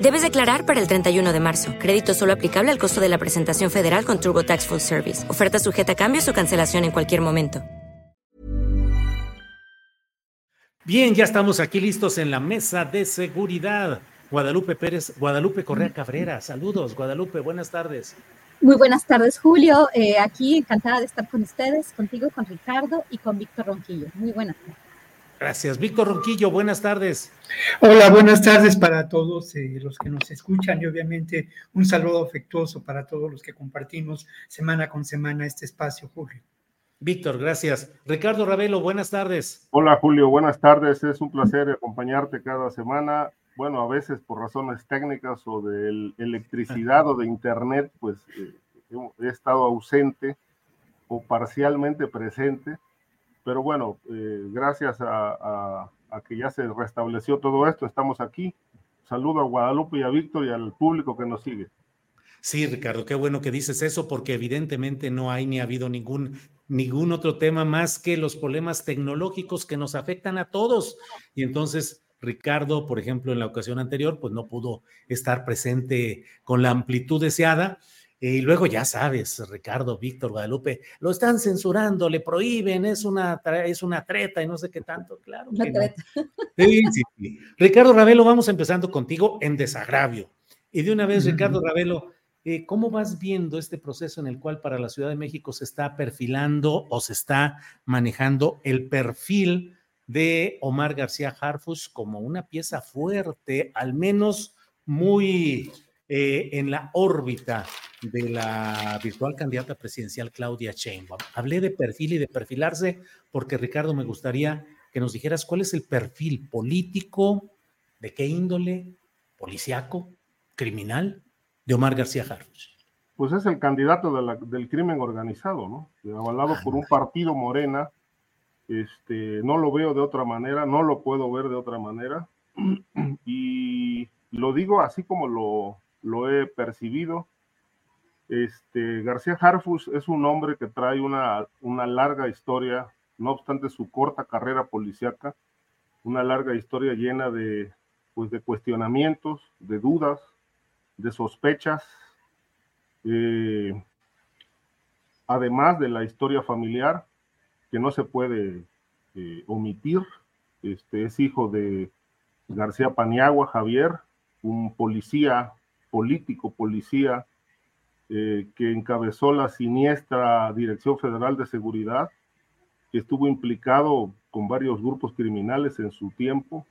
Debes declarar para el 31 de marzo. Crédito solo aplicable al costo de la presentación federal con TurboTax Full Service. Oferta sujeta a cambios o cancelación en cualquier momento. Bien, ya estamos aquí listos en la mesa de seguridad. Guadalupe Pérez, Guadalupe Correa Cabrera. Saludos, Guadalupe, buenas tardes. Muy buenas tardes, Julio. Eh, aquí encantada de estar con ustedes, contigo, con Ricardo y con Víctor Ronquillo. Muy buenas tardes. Gracias. Víctor Ronquillo, buenas tardes. Hola, buenas tardes para todos eh, los que nos escuchan y obviamente un saludo afectuoso para todos los que compartimos semana con semana este espacio, Julio. Víctor, gracias. Ricardo Ravelo, buenas tardes. Hola, Julio, buenas tardes. Es un placer acompañarte cada semana. Bueno, a veces por razones técnicas o de electricidad o de internet, pues eh, he estado ausente o parcialmente presente pero bueno, eh, gracias a, que ya se restableció todo esto, estamos aquí. Saludo a Guadalupe y a Víctor y al público que nos sigue. Sí, Ricardo, qué bueno que dices eso, porque evidentemente no hay ni ha habido ningún, ningún otro tema más que los problemas tecnológicos que nos afectan a todos. Y entonces, Ricardo, por ejemplo, en la ocasión anterior, pues no pudo estar presente con la amplitud deseada. Y luego ya sabes, Ricardo, Víctor, Guadalupe, lo están censurando, le prohíben, es una, es una treta y no sé qué tanto, claro. Sí, sí, sí. Ricardo Ravelo, vamos empezando contigo en desagravio. Y de una vez, Ricardo Ravelo, eh, ¿cómo vas viendo este proceso en el cual para la Ciudad de México se está perfilando o se está manejando el perfil de Omar García Harfus como una pieza fuerte, al menos muy eh, en la órbita de la virtual candidata presidencial Claudia Sheinbaum. Hablé de perfil y de perfilarse porque Ricardo me gustaría que nos dijeras cuál es el perfil político, de qué índole, policiaco, criminal de Omar García Harfuch. Pues es el candidato del crimen organizado, ¿no? Avalado por un partido morena. Este, no lo veo de otra manera, no lo puedo ver de otra manera. Y lo digo así como lo, lo he percibido. Este, García Harfus es un hombre que trae una, larga historia, no obstante su corta carrera policíaca, una larga historia llena de, pues, cuestionamientos, de dudas, de sospechas, eh, además de la historia familiar que no se puede eh, omitir. Este, es hijo de García Paniagua, Javier, un policía político, policía, eh, que encabezó la siniestra Dirección Federal de Seguridad, que estuvo implicado con varios grupos criminales en su tiempo,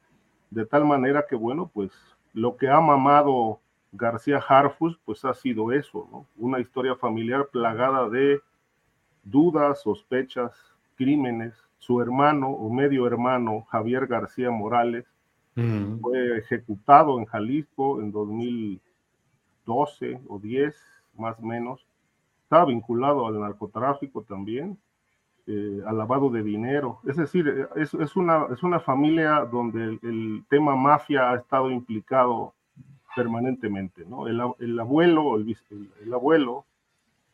de tal manera que, bueno, pues lo que ha mamado García Harfus, pues ha sido eso, ¿no? Una historia familiar plagada de dudas, sospechas, crímenes. Su hermano o medio hermano, Javier García Morales, mm. fue ejecutado en Jalisco en 2000 12 o 10 más o menos. Estaba vinculado al narcotráfico también, eh, al lavado de dinero. Es decir, eh, es, es, una, es una familia donde el, tema mafia ha estado implicado permanentemente, ¿no? El, el abuelo, el, el, abuelo,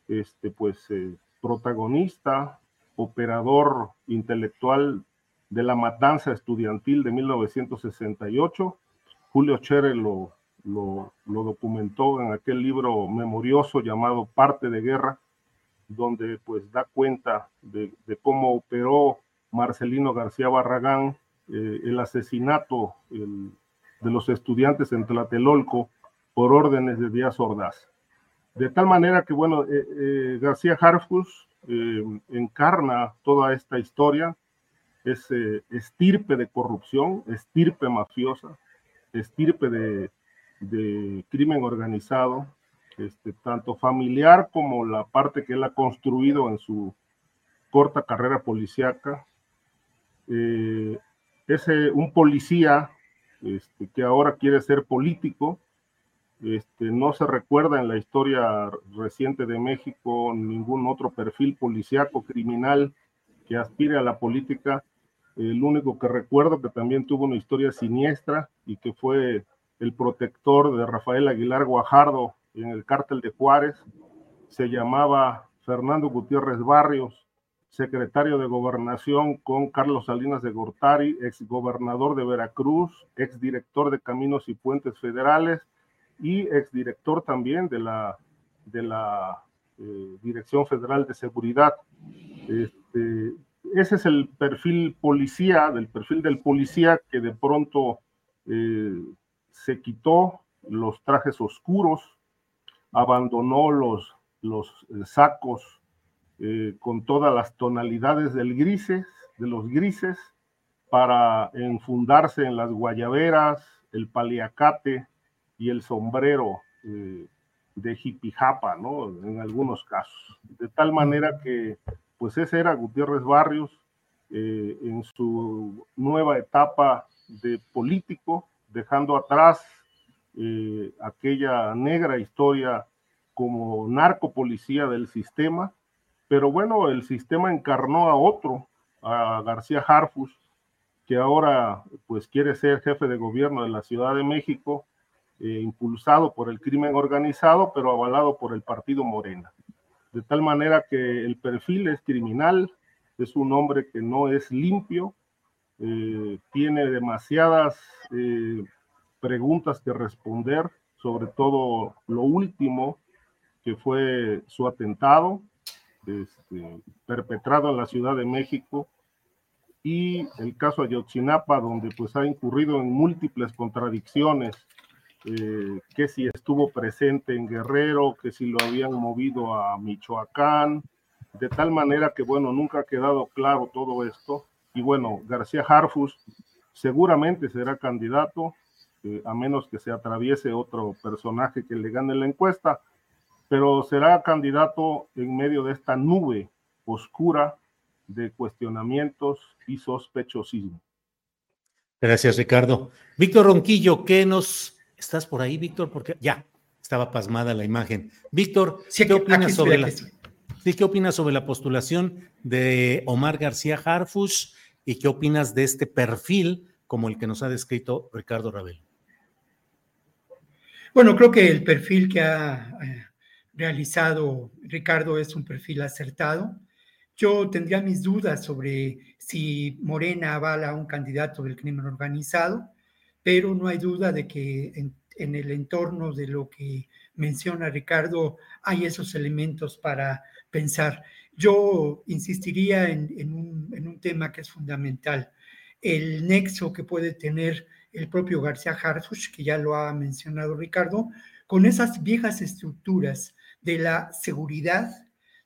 este, pues, eh, protagonista, operador intelectual de la matanza estudiantil de 1968. Julio Chere lo, lo, documentó en aquel libro memorioso llamado Parte de Guerra, donde pues da cuenta de, cómo operó Marcelino García Barragán eh, el asesinato de los estudiantes en Tlatelolco por órdenes de Díaz Ordaz. De tal manera que, bueno, eh, eh, García Harfus encarna toda esta historia, es estirpe de corrupción, estirpe mafiosa, estirpe de, de crimen organizado, este, tanto familiar como la parte que él ha construido en su corta carrera policíaca. Eh, es un policía este, que ahora quiere ser político. Este, no se recuerda en la historia reciente de México ningún otro perfil policíaco criminal que aspire a la política. El único que recuerdo que también tuvo una historia siniestra y que fue el protector de Rafael Aguilar Guajardo en el cártel de Juárez, se llamaba Fernando Gutiérrez Barrios, secretario de gobernación con Carlos Salinas de Gortari, ex gobernador de Veracruz, ex director de Caminos y Puentes Federales y ex director también de la, de la eh, Dirección Federal de Seguridad. Este, ese es el perfil policía, del perfil del policía que de pronto eh, se quitó los trajes oscuros, abandonó los, los eh, sacos eh, con todas las tonalidades del grises, de los grises, para enfundarse en las guayaberas, el paliacate y el sombrero eh, de jipijapa, ¿no? En algunos casos. De tal manera que, pues ese era Gutiérrez Barrios en su nueva etapa de político, dejando atrás eh, aquella negra historia como narcopolicía del sistema, pero bueno, el sistema encarnó a otro, a García Harfus, que ahora pues quiere ser jefe de gobierno de la Ciudad de México, eh, impulsado por el crimen organizado, pero avalado por el partido Morena. De tal manera que el perfil es criminal, es un hombre que no es limpio, eh, tiene demasiadas preguntas que responder, sobre todo lo último, que fue su atentado este, perpetrado en la Ciudad de México y el caso Ayotzinapa, donde pues ha incurrido en múltiples contradicciones, eh, que si estuvo presente en Guerrero, que si lo habían movido a Michoacán, de tal manera que bueno, nunca ha quedado claro todo esto. Y bueno, García Harfus seguramente será candidato, a menos que se atraviese otro personaje que le gane la encuesta, pero será candidato en medio de esta nube oscura de cuestionamientos y sospechosismo. Gracias, Ricardo. Víctor Ronquillo, ¿qué nos... ¿Estás por ahí, Víctor? Porque ya estaba pasmada la imagen. Víctor, ¿qué opinas sobre la... ¿qué opinas sobre la postulación de Omar García Harfush y qué opinas de este perfil como el que nos ha descrito Ricardo Rabel? Bueno, creo que el perfil que ha eh, realizado Ricardo es un perfil acertado. Yo tendría mis dudas sobre si Morena avala a un candidato del crimen organizado, pero no hay duda de que en, el entorno de lo que menciona Ricardo hay esos elementos para pensar. Yo insistiría en, un, tema que es fundamental, el nexo que puede tener el propio García Harfuch, que ya lo ha mencionado Ricardo, con esas viejas estructuras de la seguridad,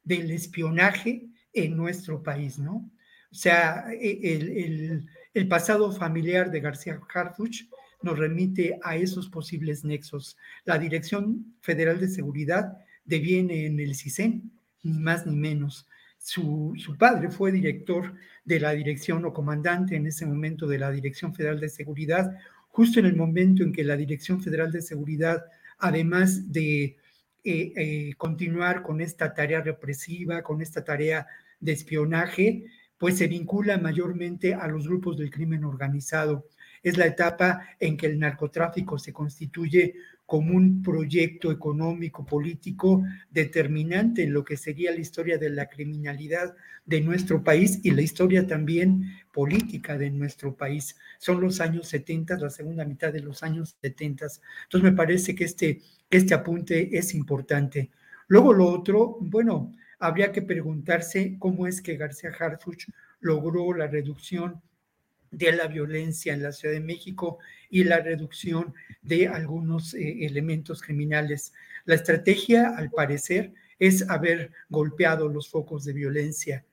del espionaje en nuestro país, ¿no? O sea, e, el, pasado familiar de García Harfuch nos remite a esos posibles nexos. La Dirección Federal de Seguridad deviene en el CISEN, ni más ni menos. Su, su, padre fue director de la dirección o comandante en ese momento de la Dirección Federal de Seguridad, justo en el momento en que la Dirección Federal de Seguridad, además de eh, eh, continuar con esta tarea represiva, con esta tarea de espionaje, pues se vincula mayormente a los grupos del crimen organizado. Es la etapa en que el narcotráfico se constituye como un proyecto económico, político determinante en lo que sería la historia de la criminalidad de nuestro país y la historia también política de nuestro país. Son los años 70, la segunda mitad de los años 70. Entonces me parece que este, este apunte es importante. Luego lo otro, bueno, habría que preguntarse cómo es que García Harfuch logró la reducción de la violencia en la Ciudad de México y la reducción de algunos eh, elementos criminales. La estrategia, al parecer, es haber golpeado los focos de violencia.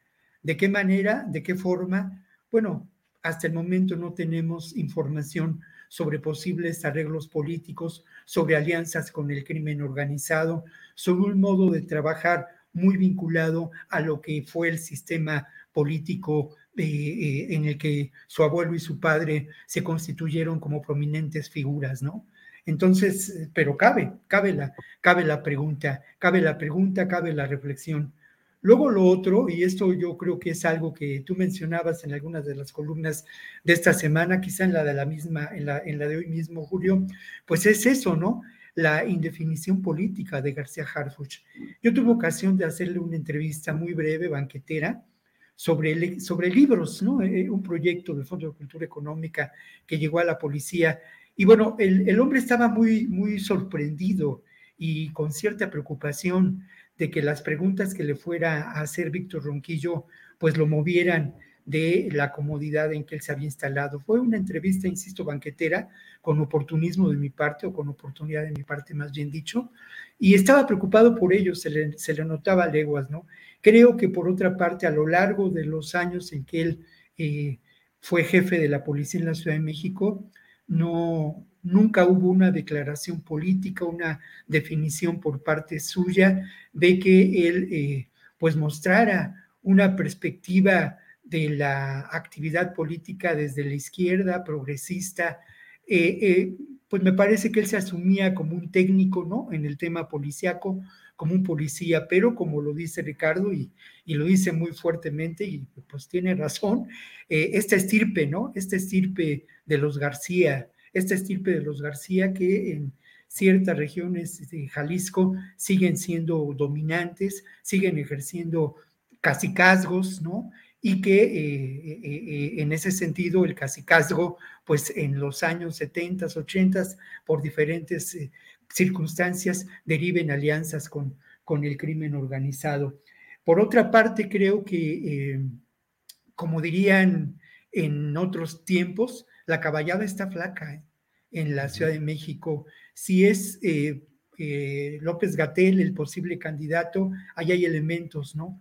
¿De qué manera? ¿De qué forma? Bueno, hasta el momento no tenemos información sobre posibles arreglos políticos, sobre alianzas con el crimen organizado, sobre un modo de trabajar muy vinculado a lo que fue el sistema político eh, eh, en el que su abuelo y su padre se constituyeron como prominentes figuras, ¿no? Entonces, pero cabe, cabe la, cabe la pregunta, cabe la pregunta, cabe la reflexión. Luego lo otro, y esto yo creo que es algo que tú mencionabas en algunas de las columnas de esta semana, quizá en la de la misma, en la, en la de hoy mismo, Julio, pues es eso, ¿no? La indefinición política de García Harfuch. Yo tuve ocasión de hacerle una entrevista muy breve, banquetera, sobre, sobre libros, ¿no? Eh, un proyecto del Fondo de Cultura Económica que llegó a la policía. Y bueno, el, el hombre estaba muy, muy sorprendido y con cierta preocupación de que las preguntas que le fuera a hacer Víctor Ronquillo, pues lo movieran de la comodidad en que él se había instalado. Fue una entrevista, insisto, banquetera, con oportunismo de mi parte, o con oportunidad de mi parte, más bien dicho, y estaba preocupado por ello, se le, se le notaba leguas, ¿no? Creo que por otra parte, a lo largo de los años en que él eh, fue jefe de la policía en la Ciudad de México, no, nunca hubo una declaración política, una definición por parte suya de que él eh, pues mostrara una perspectiva de la actividad política desde la izquierda progresista. Eh, pues me parece que él se asumía como un técnico, ¿no? En el tema policiaco, como un policía, pero como lo dice Ricardo y, lo dice muy fuertemente y pues tiene razón, esta estirpe, ¿no? Esta estirpe de los García, esta estirpe de los García que en ciertas regiones de Jalisco siguen siendo dominantes, siguen ejerciendo cacicazgos, ¿no? Y que eh, eh, eh, en ese sentido el cacicazgo, pues en los años 70, 80, por diferentes circunstancias, deriven alianzas con, con el crimen organizado. Por otra parte, creo que, como dirían en otros tiempos, la caballada está flaca ¿eh? en la Ciudad de México. Si es eh, eh, López Gatel el posible candidato, ahí hay elementos, ¿no?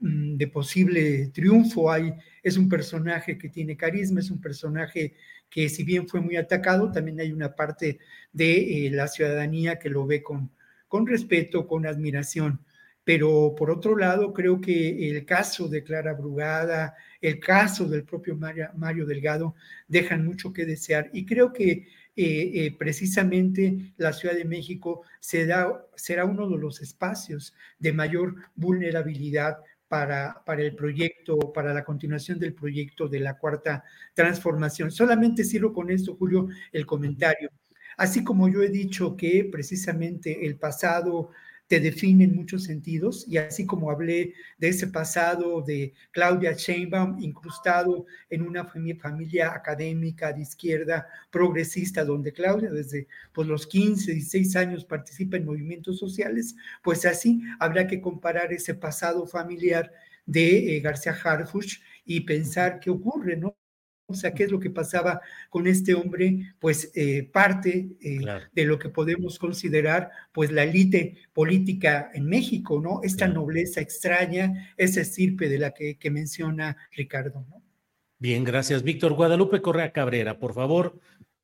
Mm, de posible triunfo. Hay, es un personaje que tiene carisma, es un personaje que si bien fue muy atacado, también hay una parte de la ciudadanía que lo ve con, con respeto, con admiración. Pero por otro lado, creo que el caso de Clara Brugada, el caso del propio Mario, Delgado dejan mucho que desear. Y creo que eh, eh, precisamente la Ciudad de México será uno de los espacios de mayor vulnerabilidad para, para, el proyecto, para la continuación del proyecto de la cuarta transformación. Solamente cierro con esto, Julio, el comentario. Así como yo he dicho que precisamente el pasado te define en muchos sentidos y así como hablé de ese pasado de Claudia Sheinbaum incrustado en una familia académica de izquierda progresista donde Claudia desde pues, los 15, 16 años participa en movimientos sociales, pues así habrá que comparar ese pasado familiar de eh, García Harfuch y pensar qué ocurre, ¿no? O sea, qué es lo que pasaba con este hombre, pues eh, parte eh, de lo que podemos considerar, pues la élite política en México, ¿no? Esta nobleza extraña, esa estirpe de la que, que menciona Ricardo, ¿no? Bien, gracias, Víctor. Guadalupe Correa Cabrera, por favor,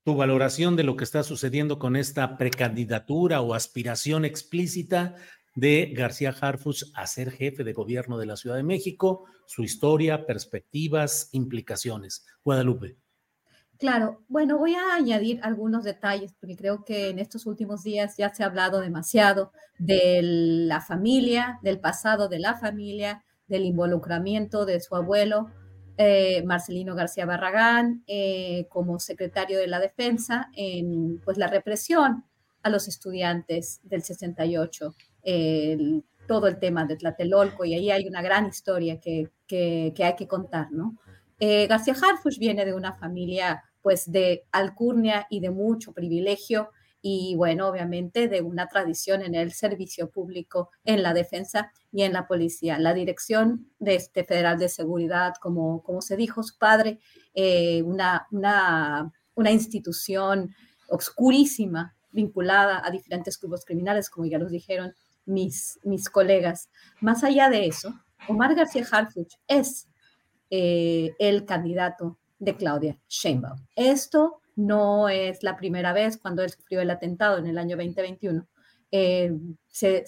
tu valoración de lo que está sucediendo con esta precandidatura o aspiración explícita de García Harfuch a ser jefe de gobierno de la Ciudad de México, su historia, perspectivas, implicaciones. Guadalupe. Claro, bueno, voy a añadir algunos detalles porque creo que en estos últimos días ya se ha hablado demasiado de la familia, del pasado de la familia, del involucramiento de su abuelo, eh, Marcelino García Barragán, eh, como secretario de la defensa en pues, la represión a los estudiantes del 68 todo el tema de Tlatelolco y ahí hay una gran historia que, que, hay que contar, ¿no? Eh, García Harfuch viene de una familia pues de alcurnia y de mucho privilegio y bueno, obviamente de una tradición en el servicio público, en la defensa y en la policía. La dirección de este Federal de Seguridad, como, como se dijo su padre, eh, una, una, una institución obscurísima vinculada a diferentes grupos criminales, como ya los dijeron mis, mis colegas. Más allá de eso, Omar García Harfuch es eh, el candidato de Claudia Sheinbaum. Esto no es la primera vez cuando él sufrió el atentado en el año 2021. Eh, se,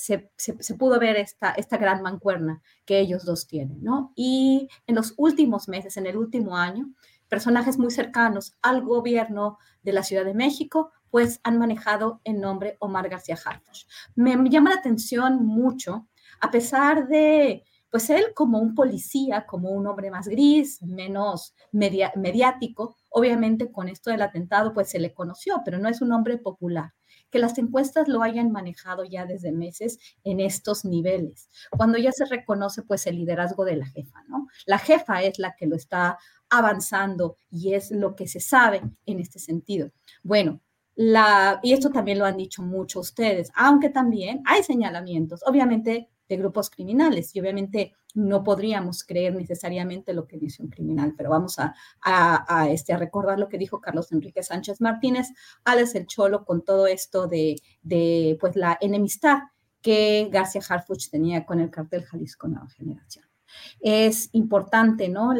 pudo ver esta, esta gran mancuerna que ellos dos tienen, ¿no? Y en los últimos meses, en el último año, personajes muy cercanos al gobierno de la Ciudad de México, pues han manejado el nombre Omar García Harfuch. Me, llama la atención mucho, a pesar de, pues él como un policía, como un hombre más gris, menos mediático, obviamente con esto del atentado, pues se le conoció, pero no es un hombre popular que las encuestas lo hayan manejado ya desde meses en estos niveles, cuando ya se reconoce pues el liderazgo de la jefa, ¿no? La jefa es la que lo está avanzando y es lo que se sabe en este sentido. Bueno, la, y esto también lo han dicho mucho ustedes, aunque también hay señalamientos, obviamente, de grupos criminales y obviamente no podríamos creer necesariamente lo que dice un criminal, pero vamos a, a, este, a recordar lo que dijo Carlos Enrique Sánchez Martínez, Alex el Cholo, con todo esto de, de pues, la enemistad que García Harfuch tenía con el cartel Jalisco Nueva Generación es importante, ¿no?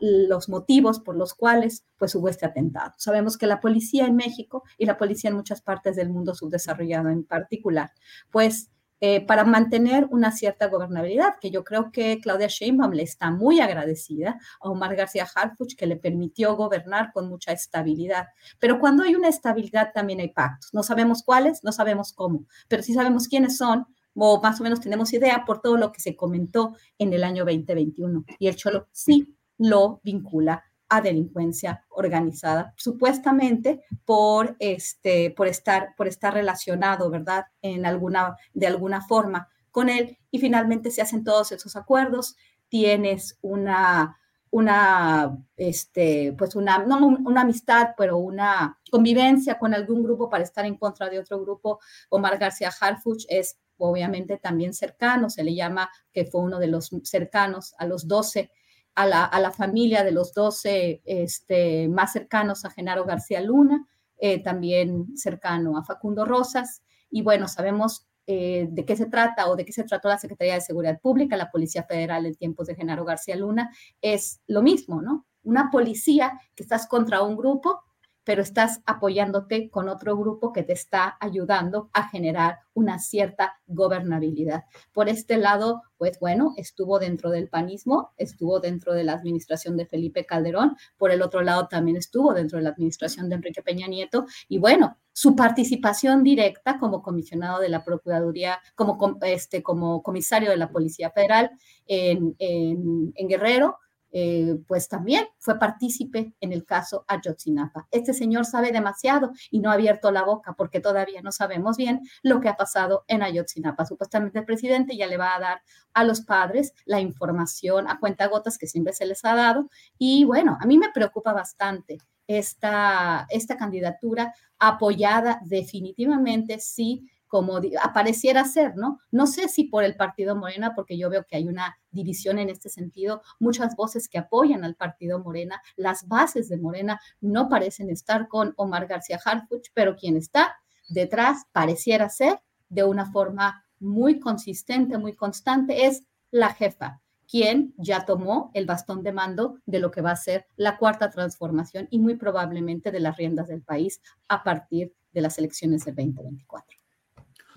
Los motivos por los cuales pues hubo este atentado. Sabemos que la policía en México y la policía en muchas partes del mundo subdesarrollado en particular, pues eh, para mantener una cierta gobernabilidad, que yo creo que Claudia Sheinbaum le está muy agradecida a Omar García Harfuch, que le permitió gobernar con mucha estabilidad. Pero cuando hay una estabilidad también hay pactos. No sabemos cuáles, no sabemos cómo, pero sí sabemos quiénes son o más o menos tenemos idea por todo lo que se comentó en el año 2021. Y el Cholo sí lo vincula a delincuencia organizada, supuestamente por, este, por, estar, por estar relacionado, ¿verdad? En alguna, de alguna forma con él. Y finalmente se hacen todos esos acuerdos, tienes una, una, este, pues una, no una amistad, pero una convivencia con algún grupo para estar en contra de otro grupo. Omar García Harfuch es obviamente también cercano, se le llama que fue uno de los cercanos a los 12, a la, a la familia de los 12 este, más cercanos a Genaro García Luna, eh, también cercano a Facundo Rosas. Y bueno, sabemos eh, de qué se trata o de qué se trató la Secretaría de Seguridad Pública, la Policía Federal en tiempos de Genaro García Luna, es lo mismo, ¿no? Una policía que estás contra un grupo pero estás apoyándote con otro grupo que te está ayudando a generar una cierta gobernabilidad. Por este lado, pues bueno, estuvo dentro del panismo, estuvo dentro de la administración de Felipe Calderón, por el otro lado también estuvo dentro de la administración de Enrique Peña Nieto, y bueno, su participación directa como comisionado de la Procuraduría, como, este, como comisario de la Policía Federal en, en Guerrero, eh, pues también fue partícipe en el caso Ayotzinapa. Este señor sabe demasiado y no ha abierto la boca porque todavía no sabemos bien lo que ha pasado en Ayotzinapa. Supuestamente el presidente ya le va a dar a los padres la información a cuenta gotas que siempre se les ha dado. Y bueno, a mí me preocupa bastante esta, esta candidatura apoyada definitivamente, sí, como apareciera ser, ¿no? No sé si por el partido Morena, porque yo veo que hay una división en este sentido, muchas voces que apoyan al partido Morena, las bases de Morena no parecen estar con Omar García Harfuch, pero quien está detrás pareciera ser de una forma muy consistente, muy constante, es la jefa, quien ya tomó el bastón de mando de lo que va a ser la cuarta transformación y muy probablemente de las riendas del país a partir de las elecciones del 2024.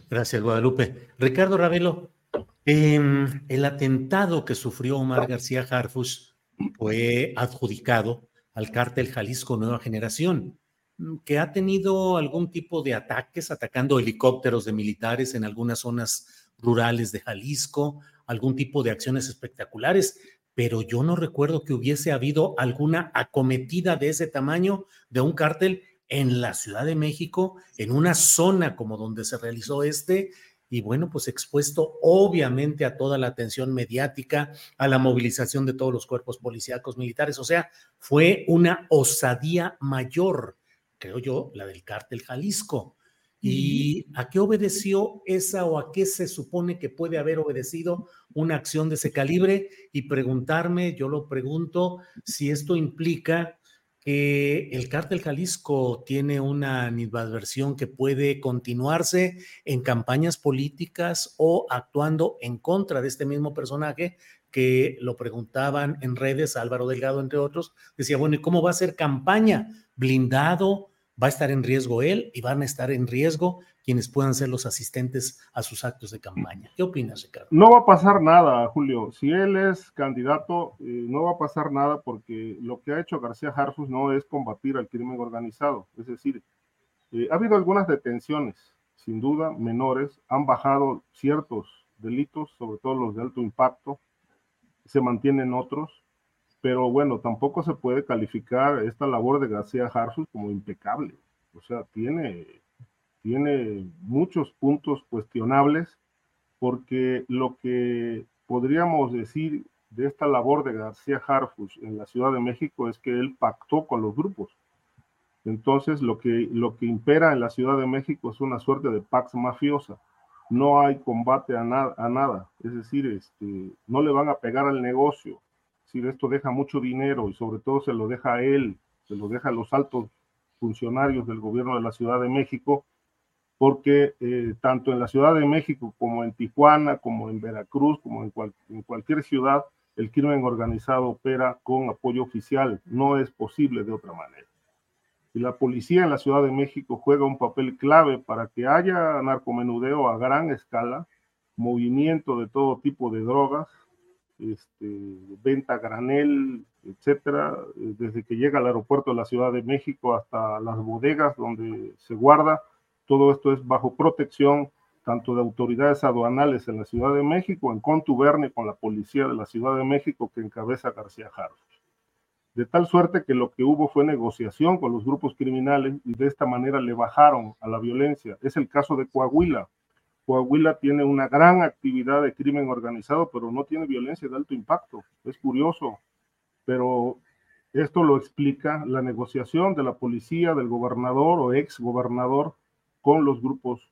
Gracias, Guadalupe. Ricardo Ravelo, em, el atentado que sufrió Omar García Harfus fue adjudicado al cártel Jalisco Nueva Generación, que ha tenido algún tipo de ataques, atacando helicópteros de militares en algunas zonas rurales de Jalisco, algún tipo de acciones espectaculares, pero yo no recuerdo que hubiese habido alguna acometida de ese tamaño de un cártel en la Ciudad de México, en una zona como donde se realizó este, y bueno, pues expuesto obviamente a toda la atención mediática, a la movilización de todos los cuerpos policíacos militares, o sea, fue una osadía mayor, creo yo, la del cártel Jalisco. ¿Y a qué obedeció esa o a qué se supone que puede haber obedecido una acción de ese calibre? Y preguntarme, yo lo pregunto, si esto implica que el cártel Jalisco tiene una animadversión que puede continuarse en campañas políticas o actuando en contra de este mismo personaje que lo preguntaban en redes, Álvaro Delgado, entre otros, decía, bueno, ¿y cómo va a ser campaña? ¿Blindado? ¿Va a estar en riesgo él y van a estar en riesgo quienes puedan ser los asistentes a sus actos de campaña. ¿Qué opinas, Ricardo? No va a pasar nada, Julio. Si él es candidato, eh, no va a pasar nada porque lo que ha hecho García Harfus no es combatir al crimen organizado. Es decir, eh, ha habido algunas detenciones, sin duda, menores, han bajado ciertos delitos, sobre todo los de alto impacto, se mantienen otros, pero bueno, tampoco se puede calificar esta labor de García Harfus como impecable. O sea, tiene tiene muchos puntos cuestionables porque lo que podríamos decir de esta labor de García Harfus en la Ciudad de México es que él pactó con los grupos. Entonces, lo que, lo que impera en la Ciudad de México es una suerte de pax mafiosa. No hay combate a, a nada. Es decir, este, no le van a pegar al negocio. Decir, esto deja mucho dinero y sobre todo se lo deja a él, se lo deja a los altos funcionarios del gobierno de la Ciudad de México porque eh, tanto en la Ciudad de México como en Tijuana, como en Veracruz, como en, en, cualquier ciudad, el crimen organizado opera con apoyo oficial. No es posible de otra manera. Y la policía en la Ciudad de México juega un papel clave para que haya narcomenudeo a gran escala, movimiento de todo tipo de drogas, este, venta granel, etcétera, desde que llega al aeropuerto de la Ciudad de México hasta las bodegas donde se guarda todo esto es bajo protección tanto de autoridades aduanales en la Ciudad de México, en contubernio con la policía de la Ciudad de México que encabeza García Harfuch. De tal suerte que lo que hubo fue negociación con los grupos criminales y de esta manera le bajaron a la violencia. Es el caso de Coahuila. Coahuila tiene una gran actividad de crimen organizado, pero no tiene violencia de alto impacto. Es curioso, pero esto lo explica la negociación de la policía, del gobernador o ex gobernador con los grupos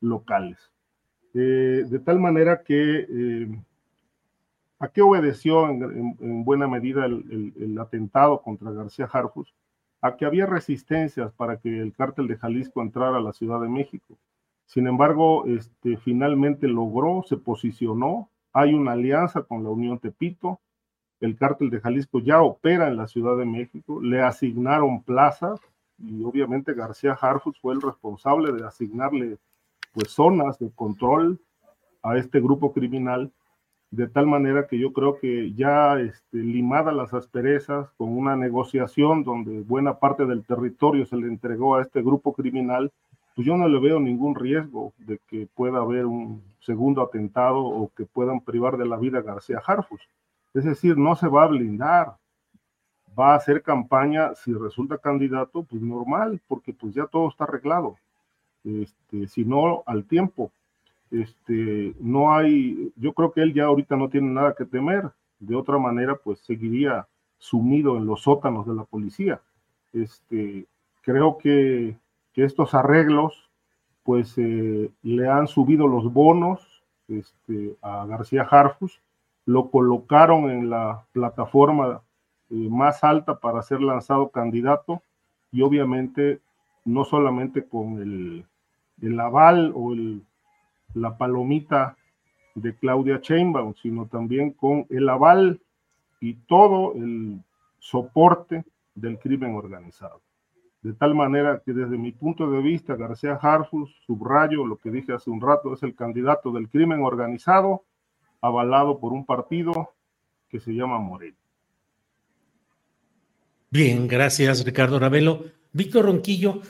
locales. Eh, de tal manera que, eh, ¿a qué obedeció en, buena medida el, atentado contra García Harfus? A que había resistencias para que el cártel de Jalisco entrara a la Ciudad de México. Sin embargo, este, finalmente logró, se posicionó, hay una alianza con la Unión Tepito, el cártel de Jalisco ya opera en la Ciudad de México, le asignaron plazas, y obviamente García Harfus fue el responsable de asignarle pues zonas de control a este grupo criminal de tal manera que yo creo que ya este, limadas las asperezas con una negociación donde buena parte del territorio se le entregó a este grupo criminal, pues yo no le veo ningún riesgo de que pueda haber un segundo atentado o que puedan privar de la vida a García Harfus. Es decir, no se va a blindar, va a hacer campaña, si resulta candidato, pues normal, porque pues ya todo está arreglado. Este, si no, al tiempo. Este, no hay, yo creo que él ya ahorita no tiene nada que temer. De otra manera, pues seguiría sumido en los sótanos de la policía. Este, creo que, que estos arreglos, pues eh, le han subido los bonos este, a García Harfus, lo colocaron en la plataforma eh, más alta para ser lanzado candidato y obviamente no solamente con el, el aval o el, la palomita de Claudia Sheinbaum, sino también con el aval y todo el soporte del crimen organizado. De tal manera que desde mi punto de vista, García Harfus, subrayo lo que dije hace un rato, es el candidato del crimen organizado, avalado por un partido que se llama Moreno. Bien, gracias Ricardo Ravelo. Víctor Ronquillo,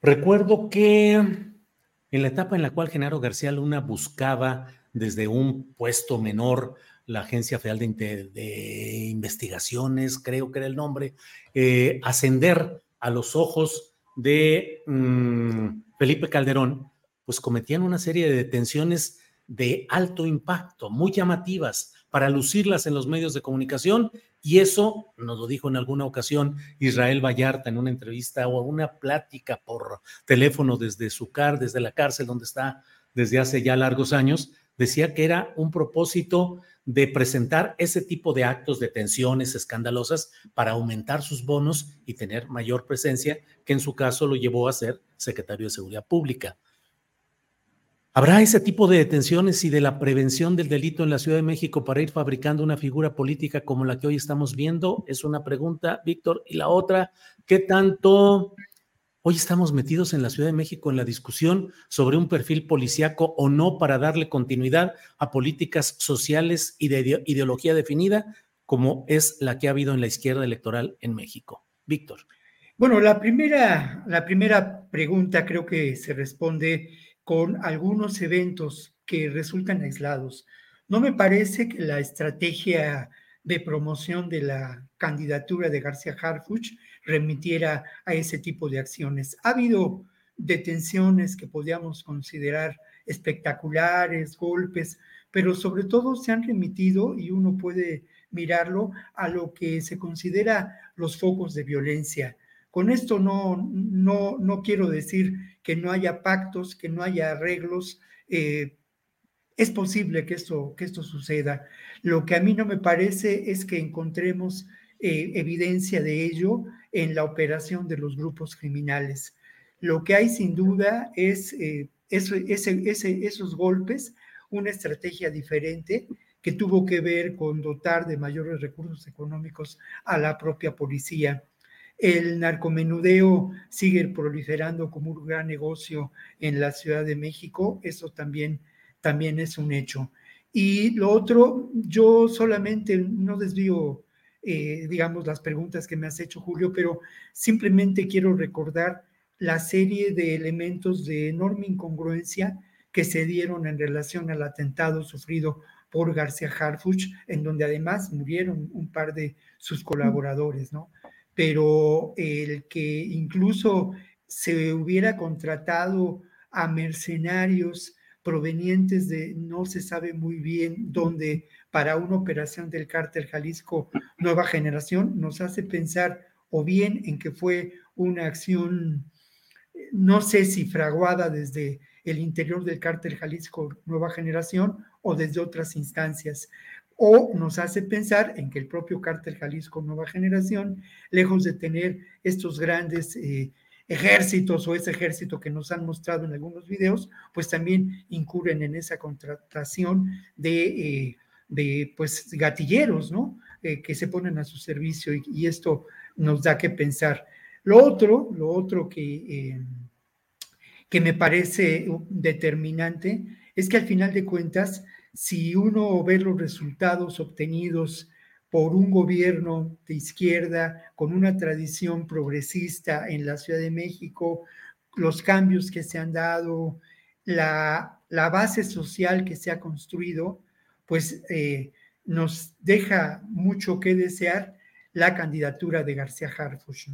recuerdo que en la etapa en la cual Genaro García Luna buscaba desde un puesto menor la Agencia Federal de, Investigaciones, creo que era el nombre, eh, ascender a los ojos de mm, Felipe Calderón, pues cometían una serie de detenciones de alto impacto, muy llamativas, para lucirlas en los medios de comunicación y eso nos lo dijo en alguna ocasión Israel Vallarta en una entrevista o una plática por teléfono desde su car, desde la cárcel donde está desde hace ya largos años, decía que era un propósito de presentar ese tipo de actos de tensiones escandalosas para aumentar sus bonos y tener mayor presencia, que en su caso lo llevó a ser secretario de Seguridad Pública. ¿Habrá ese tipo de detenciones y de la prevención del delito en la Ciudad de México para ir fabricando una figura política como la que hoy estamos viendo? Es una pregunta, Víctor. Y la otra, ¿qué tanto hoy estamos metidos en la Ciudad de México en la discusión sobre un perfil policíaco o no para darle continuidad a políticas sociales y de ideología definida como es la que ha habido en la izquierda electoral en México? Víctor. Bueno, la primera, la primera pregunta creo que se responde con algunos eventos que resultan aislados. No me parece que la estrategia de promoción de la candidatura de García Harfuch remitiera a ese tipo de acciones. Ha habido detenciones que podríamos considerar espectaculares, golpes, pero sobre todo se han remitido y uno puede mirarlo a lo que se considera los focos de violencia. Con esto no, no, no quiero decir que no haya pactos, que no haya arreglos. Eh, es posible que esto, que esto suceda. Lo que a mí no me parece es que encontremos eh, evidencia de ello en la operación de los grupos criminales. Lo que hay sin duda es eh, esos golpes, una estrategia diferente que tuvo que ver con dotar de mayores recursos económicos a la propia policía. El narcomenudeo sigue proliferando como un gran negocio en la Ciudad de México, eso también, también es un hecho. Y lo otro, yo solamente no desvío, eh, digamos, las preguntas que me has hecho, Julio, pero simplemente quiero recordar la serie de elementos de enorme incongruencia que se dieron en relación al atentado sufrido por García Harfuch, en donde además murieron un par de sus colaboradores, ¿no? pero el que incluso se hubiera contratado a mercenarios provenientes de no se sabe muy bien dónde para una operación del cártel Jalisco Nueva Generación nos hace pensar o bien en que fue una acción, no sé si fraguada desde el interior del cártel Jalisco Nueva Generación o desde otras instancias o nos hace pensar en que el propio cártel Jalisco Nueva Generación, lejos de tener estos grandes eh, ejércitos o ese ejército que nos han mostrado en algunos videos, pues también incurren en esa contratación de, eh, de pues gatilleros, ¿no? Eh, que se ponen a su servicio y, esto nos da que pensar. Lo otro, lo otro que, que me parece determinante es que al final de cuentas, si uno ve los resultados obtenidos por un gobierno de izquierda con una tradición progresista en la Ciudad de México, los cambios que se han dado, la, base social que se ha construido, pues eh, nos deja mucho que desear la candidatura de García Harfuch,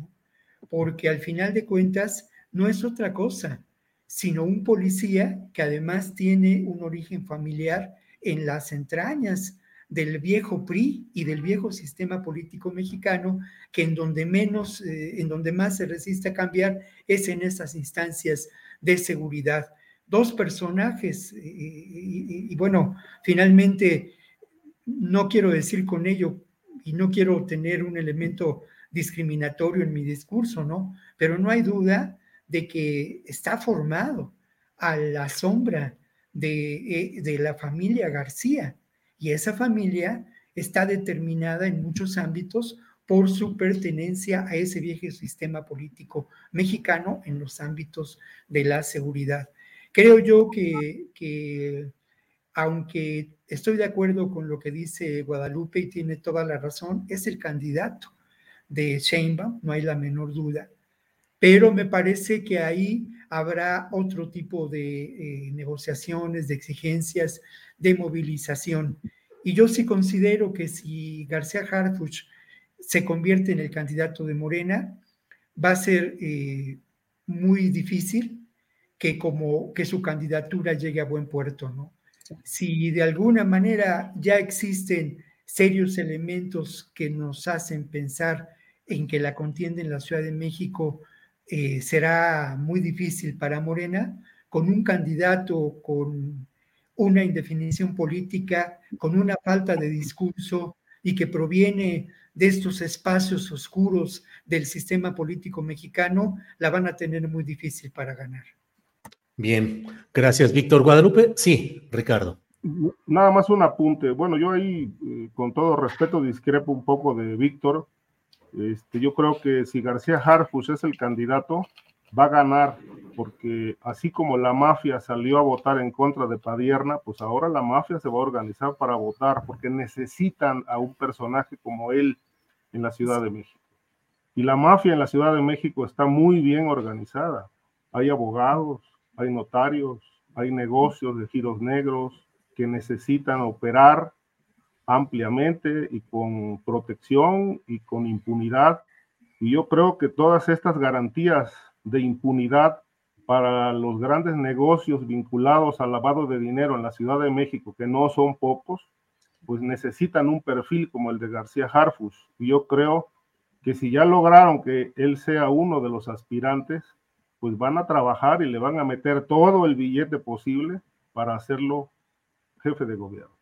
porque al final de cuentas no es otra cosa, sino un policía que además tiene un origen familiar en las entrañas del viejo PRI y del viejo sistema político mexicano, que en donde menos, eh, en donde más se resiste a cambiar es en esas instancias de seguridad. Dos personajes, eh, y, bueno, finalmente, no quiero decir con ello, y no quiero tener un elemento discriminatorio en mi discurso, ¿no? Pero no hay duda de que está formado a la sombra eh, de, la familia García. Y esa familia está determinada en muchos ámbitos por su pertenencia a ese viejo sistema político mexicano en los ámbitos de la seguridad. Creo yo que, que, aunque estoy de acuerdo con lo que dice Guadalupe y tiene toda la razón, es el candidato de Sheinbaum, no hay la menor duda, pero me parece que ahí habrá otro tipo de eh, negociaciones, de exigencias, de movilización. Y yo sí considero que si García Harfuch se convierte en el candidato de Morena, va a ser eh, muy difícil que como que su candidatura llegue a buen puerto, ¿no? Si de alguna manera ya existen serios elementos que nos hacen pensar en que la contienda en la Ciudad de México eh, será muy difícil para Morena con un candidato con una indefinición política con una falta de discurso y que proviene de estos espacios oscuros del sistema político mexicano, la van a tener muy difícil para ganar. Bien, gracias, Víctor Guadalupe. Sí, Ricardo. Nada más un apunte. Bueno, yo ahí, eh, con todo respeto, discrepo un poco de Víctor. Este, yo creo que si García Harfus es el candidato, va a ganar, porque así como la mafia salió a votar en contra de Padierna, pues ahora la mafia se va a organizar para votar, porque necesitan a un personaje como él en la Ciudad de México. Y la mafia en la Ciudad de México está muy bien organizada. Hay abogados, hay notarios, hay negocios de giros negros que necesitan operar ampliamente y con protección y con impunidad. Y yo creo que todas estas garantías de impunidad para los grandes negocios vinculados al lavado de dinero en la Ciudad de México, que no son pocos, pues necesitan un perfil como el de García Harfus. Y yo creo que si ya lograron que él sea uno de los aspirantes, pues van a trabajar y le van a meter todo el billete posible para hacerlo jefe de gobierno.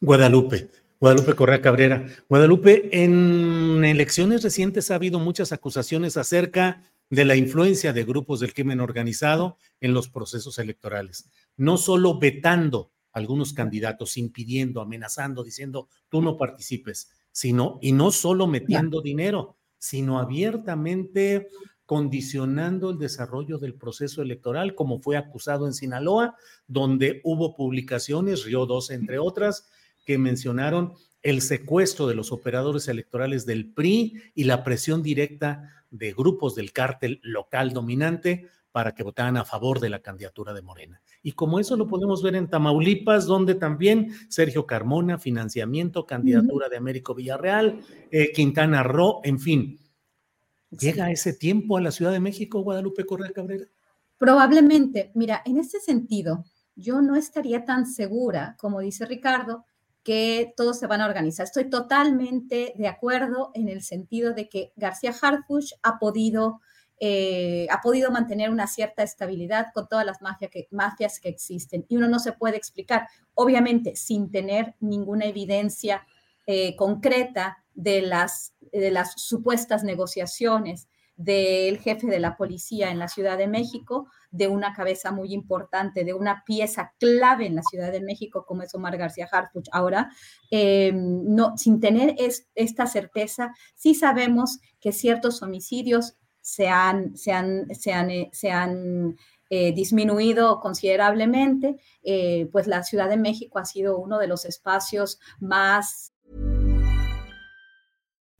Guadalupe, Guadalupe Correa Cabrera. Guadalupe, en elecciones recientes ha habido muchas acusaciones acerca de la influencia de grupos del crimen organizado en los procesos electorales, no solo vetando algunos candidatos, impidiendo, amenazando, diciendo tú no participes, sino, y no solo metiendo dinero, sino abiertamente condicionando el desarrollo del proceso electoral, como fue acusado en Sinaloa, donde hubo publicaciones, Río 2 entre otras, que mencionaron el secuestro de los operadores electorales del PRI y la presión directa de grupos del cártel local dominante para que votaran a favor de la candidatura de Morena. Y como eso lo podemos ver en Tamaulipas, donde también Sergio Carmona, financiamiento, candidatura de Américo Villarreal, eh, Quintana Roo, en fin. ¿Llega ese tiempo a la Ciudad de México, Guadalupe Correa Cabrera? Probablemente. Mira, en ese sentido, yo no estaría tan segura, como dice Ricardo, que todos se van a organizar. Estoy totalmente de acuerdo en el sentido de que García Harfuch ha podido, eh, ha podido mantener una cierta estabilidad con todas las que, mafias que existen. Y uno no se puede explicar, obviamente, sin tener ninguna evidencia eh, concreta de las, de las supuestas negociaciones del jefe de la policía en la Ciudad de México, de una cabeza muy importante, de una pieza clave en la Ciudad de México como es Omar García Harfuch. Ahora, em, no, sin tener esta certeza, sí sabemos que ciertos homicidios se han, se han, se han, eh, se han eh, disminuido considerablemente, eh, pues la Ciudad de México ha sido uno de los espacios más...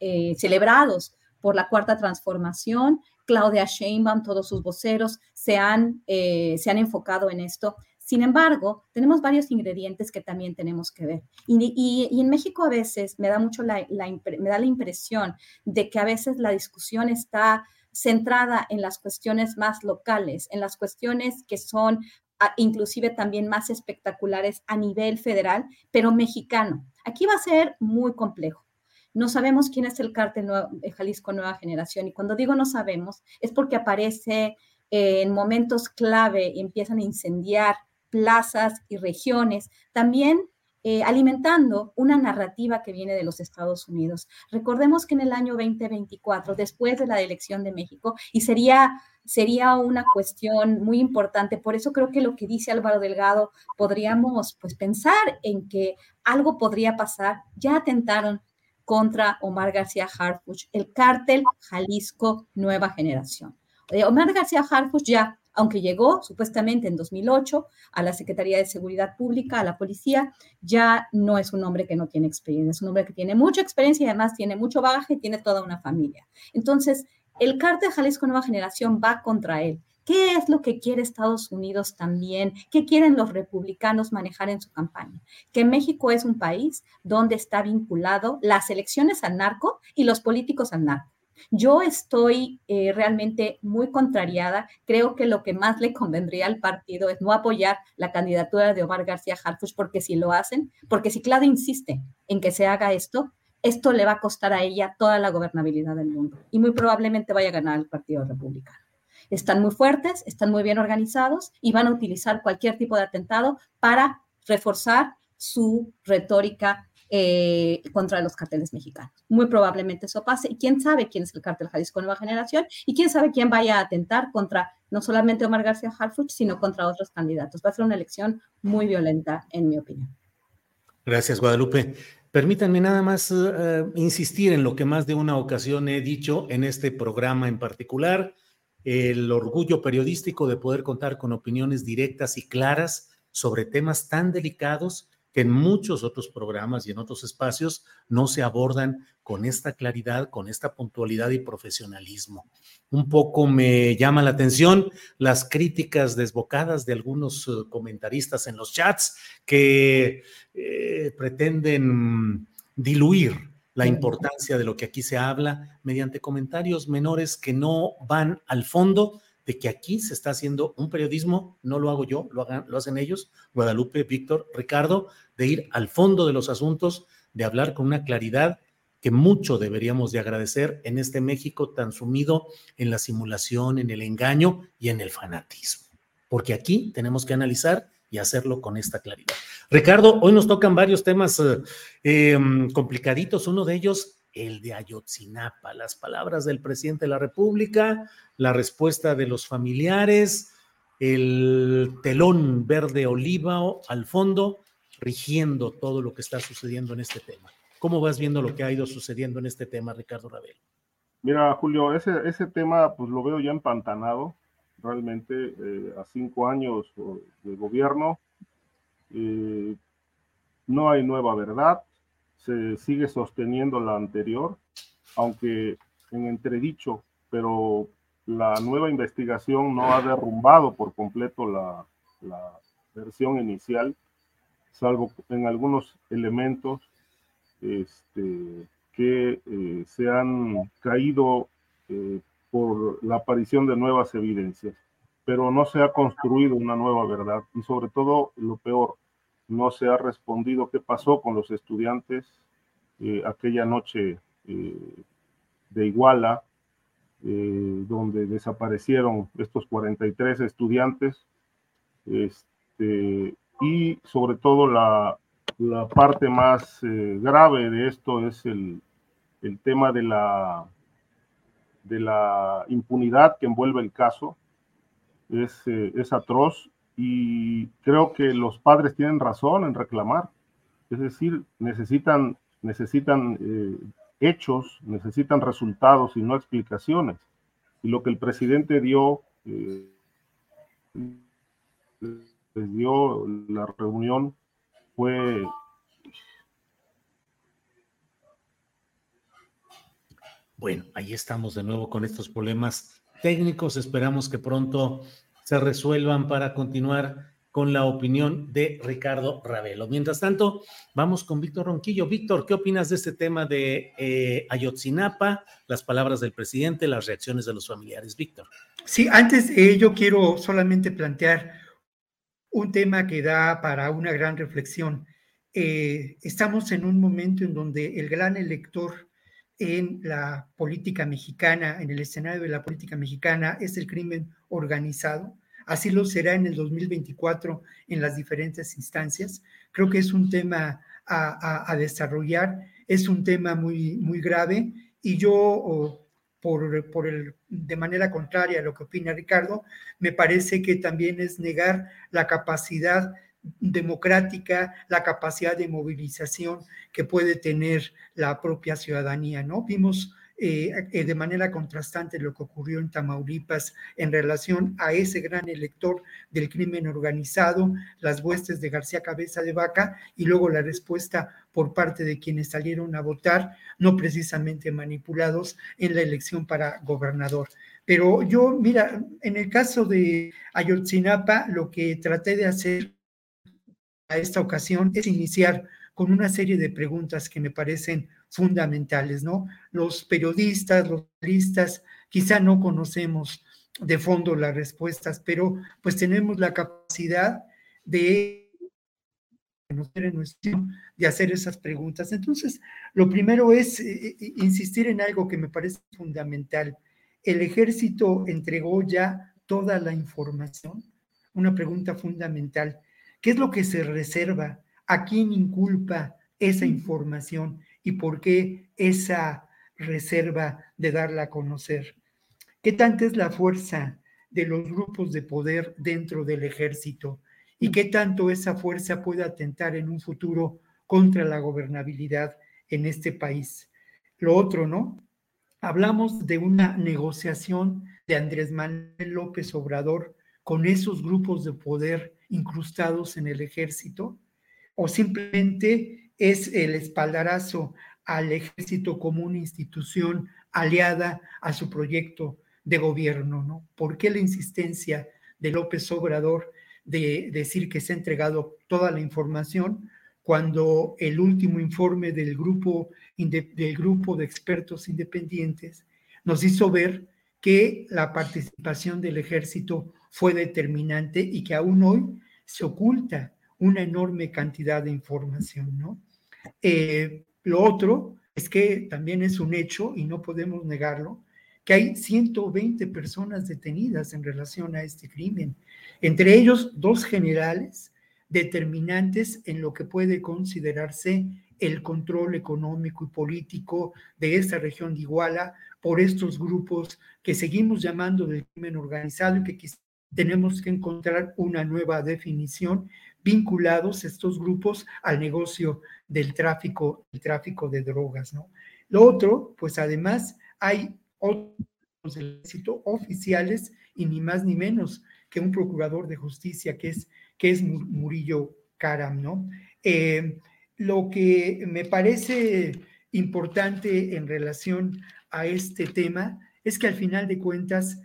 Eh, celebrados por la cuarta transformación. Claudia Sheinbaum, todos sus voceros se han, eh, se han enfocado en esto. Sin embargo, tenemos varios ingredientes que también tenemos que ver. Y, en México a veces me da mucho la, me da la impresión de que a veces la discusión está centrada en las cuestiones más locales, en las cuestiones que son inclusive también más espectaculares a nivel federal, pero mexicano. Aquí va a ser muy complejo. No sabemos quién es el cártel de Jalisco Nueva Generación. Y cuando digo no sabemos, es porque aparece eh, en momentos clave y empiezan a incendiar plazas y regiones. También eh, alimentando una narrativa que viene de los Estados Unidos. Recordemos que en el año 2024, después de la elección de México, y sería, sería una cuestión muy importante, por eso creo que lo que dice Álvaro Delgado, podríamos pues pensar en que algo podría pasar. Ya atentaron contra Omar García Harfuch, el cártel Jalisco Nueva Generación. Eh, Omar García Harfuch ya aunque llegó supuestamente en 2008 a la Secretaría de Seguridad Pública, a la policía, ya no es un hombre que no tiene experiencia, es un hombre que tiene mucha experiencia y además tiene mucho bagaje tiene toda una familia. Entonces, el cártel Jalisco Nueva Generación va contra él. ¿Qué es lo que quiere Estados Unidos también? ¿Qué quieren los republicanos manejar en su campaña? Que México es un país donde está vinculado las elecciones al narco y los políticos al narco. Yo estoy eh, realmente muy contrariada. Creo que lo que más le convendría al partido es no apoyar la candidatura de Omar García Harfuch, porque si lo hacen, porque si Claudia insiste en que se haga esto, esto le va a costar a ella toda la gobernabilidad del mundo y muy probablemente vaya a ganar el Partido Republicano. Están muy fuertes, están muy bien organizados y van a utilizar cualquier tipo de atentado para reforzar su retórica eh, contra los carteles mexicanos. Muy probablemente eso pase. Y quién sabe quién es el cartel Jalisco Nueva Generación y quién sabe quién vaya a atentar contra no solamente Omar García Harfuch, sino contra otros candidatos. Va a ser una elección muy violenta, en mi opinión. Gracias, Guadalupe. Permítanme nada más eh, insistir en lo que más de una ocasión he dicho en este programa en particular, el orgullo periodístico de poder contar con opiniones directas y claras sobre temas tan delicados que en muchos otros programas y en otros espacios no se abordan con esta claridad, con esta puntualidad y profesionalismo. Un poco me llama la atención las críticas desbocadas de algunos eh, comentaristas en los chats que eh, pretenden diluir la importancia de lo que aquí se habla mediante comentarios menores que no van al fondo de que aquí se está haciendo un periodismo, no lo hago yo, lo, hagan, lo hacen ellos, Guadalupe, Víctor, Ricardo, de ir al fondo de los asuntos, de hablar con una claridad que mucho deberíamos de agradecer en este México tan sumido en la simulación, en el engaño y en el fanatismo. Porque aquí tenemos que analizar y hacerlo con esta claridad. Ricardo, hoy nos tocan varios temas eh, em, complicaditos. Uno de ellos, el de Ayotzinapa, las palabras del presidente de la República, la respuesta de los familiares, el telón verde oliva al fondo, rigiendo todo lo que está sucediendo en este tema. ¿Cómo vas viendo lo que ha ido sucediendo en este tema, Ricardo Rabel? Mira, Julio, ese, ese tema pues lo veo ya empantanado, realmente eh, a cinco años de gobierno. Eh, no hay nueva verdad, se sigue sosteniendo la anterior, aunque en entredicho, pero la nueva investigación no ha derrumbado por completo la, versión inicial, salvo en algunos elementos este, que eh, se han caído por la aparición de nuevas evidencias, pero no se ha construido una nueva verdad y sobre todo lo peor, no se ha respondido qué pasó con los estudiantes eh, aquella noche de Iguala, eh, donde desaparecieron estos 43 estudiantes, este, y sobre todo la, la parte más eh, grave de esto es el, el, tema de la, de la impunidad que envuelve el caso. Es, eh, es atroz y creo que los padres tienen razón en reclamar. Es decir, necesitan, necesitan hechos, necesitan resultados y no explicaciones. Y lo que el presidente dio, eh, les dio la reunión fue Bueno, ahí estamos de nuevo con estos problemas técnicos. Esperamos que pronto se resuelvan para continuar con la opinión de Ricardo Ravelo. Mientras tanto, vamos con Víctor Ronquillo. Víctor, ¿qué opinas de este tema de eh, Ayotzinapa, las palabras del presidente, las reacciones de los familiares? Víctor. Sí, antes eh, yo quiero solamente plantear un tema que da para una gran reflexión. Eh, estamos en un momento en donde el gran elector en la política mexicana, en el escenario de la política mexicana, es el crimen organizado Así lo será en el 2024 en las diferentes instancias. creo que es un tema a, desarrollar, es un tema muy, muy grave y yo, por, por el, de manera contraria a lo que opina Ricardo, me parece que también es negar la capacidad democrática, la capacidad de movilización que puede tener la propia ciudadanía, ¿no? Vimos eh, de manera contrastante lo que ocurrió en Tamaulipas en relación a ese gran elector del crimen organizado, las huestes de García Cabeza de Vaca y luego la respuesta por parte de quienes salieron a votar, no precisamente manipulados en la elección para gobernador. Pero yo, mira, en el caso de Ayotzinapa, lo que traté de hacer a esta ocasión es iniciar con una serie de preguntas que me parecen fundamentales, ¿no? Los periodistas, los periodistas, quizá no conocemos de fondo las respuestas, pero pues tenemos la capacidad de de hacer esas preguntas. Entonces, lo primero es eh, eh, insistir en algo que me parece fundamental. ¿El ejército entregó ya toda la información? Una pregunta fundamental. ¿Qué es lo que se reserva? ¿A quién inculpa esa información? y por qué esa reserva de darla a conocer. ¿Qué tanta es la fuerza de los grupos de poder dentro del ejército? ¿Y qué tanto esa fuerza puede atentar en un futuro contra la gobernabilidad en este país? Lo otro, ¿no? Hablamos de una negociación de Andrés Manuel López Obrador con esos grupos de poder incrustados en el ejército, o simplemente es el espaldarazo al ejército como una institución aliada a su proyecto de gobierno, ¿no? ¿Por qué la insistencia de López Obrador de decir que se ha entregado toda la información cuando el último informe del grupo, del grupo de expertos independientes nos hizo ver que la participación del ejército fue determinante y que aún hoy se oculta una enorme cantidad de información, ¿no? Eh, lo otro es que también es un hecho, y no podemos negarlo, que hay 120 personas detenidas en relación a este crimen, entre ellos dos generales determinantes en lo que puede considerarse el control económico y político de esta región de Iguala por estos grupos que seguimos llamando del crimen organizado y que tenemos que encontrar una nueva definición vinculados estos grupos al negocio del tráfico, el tráfico de drogas, ¿no? Lo otro, pues además hay otros del oficiales y ni más ni menos que un procurador de justicia que es, que es Murillo Karam, ¿no? Eh, lo que me parece importante en relación a este tema es que al final de cuentas,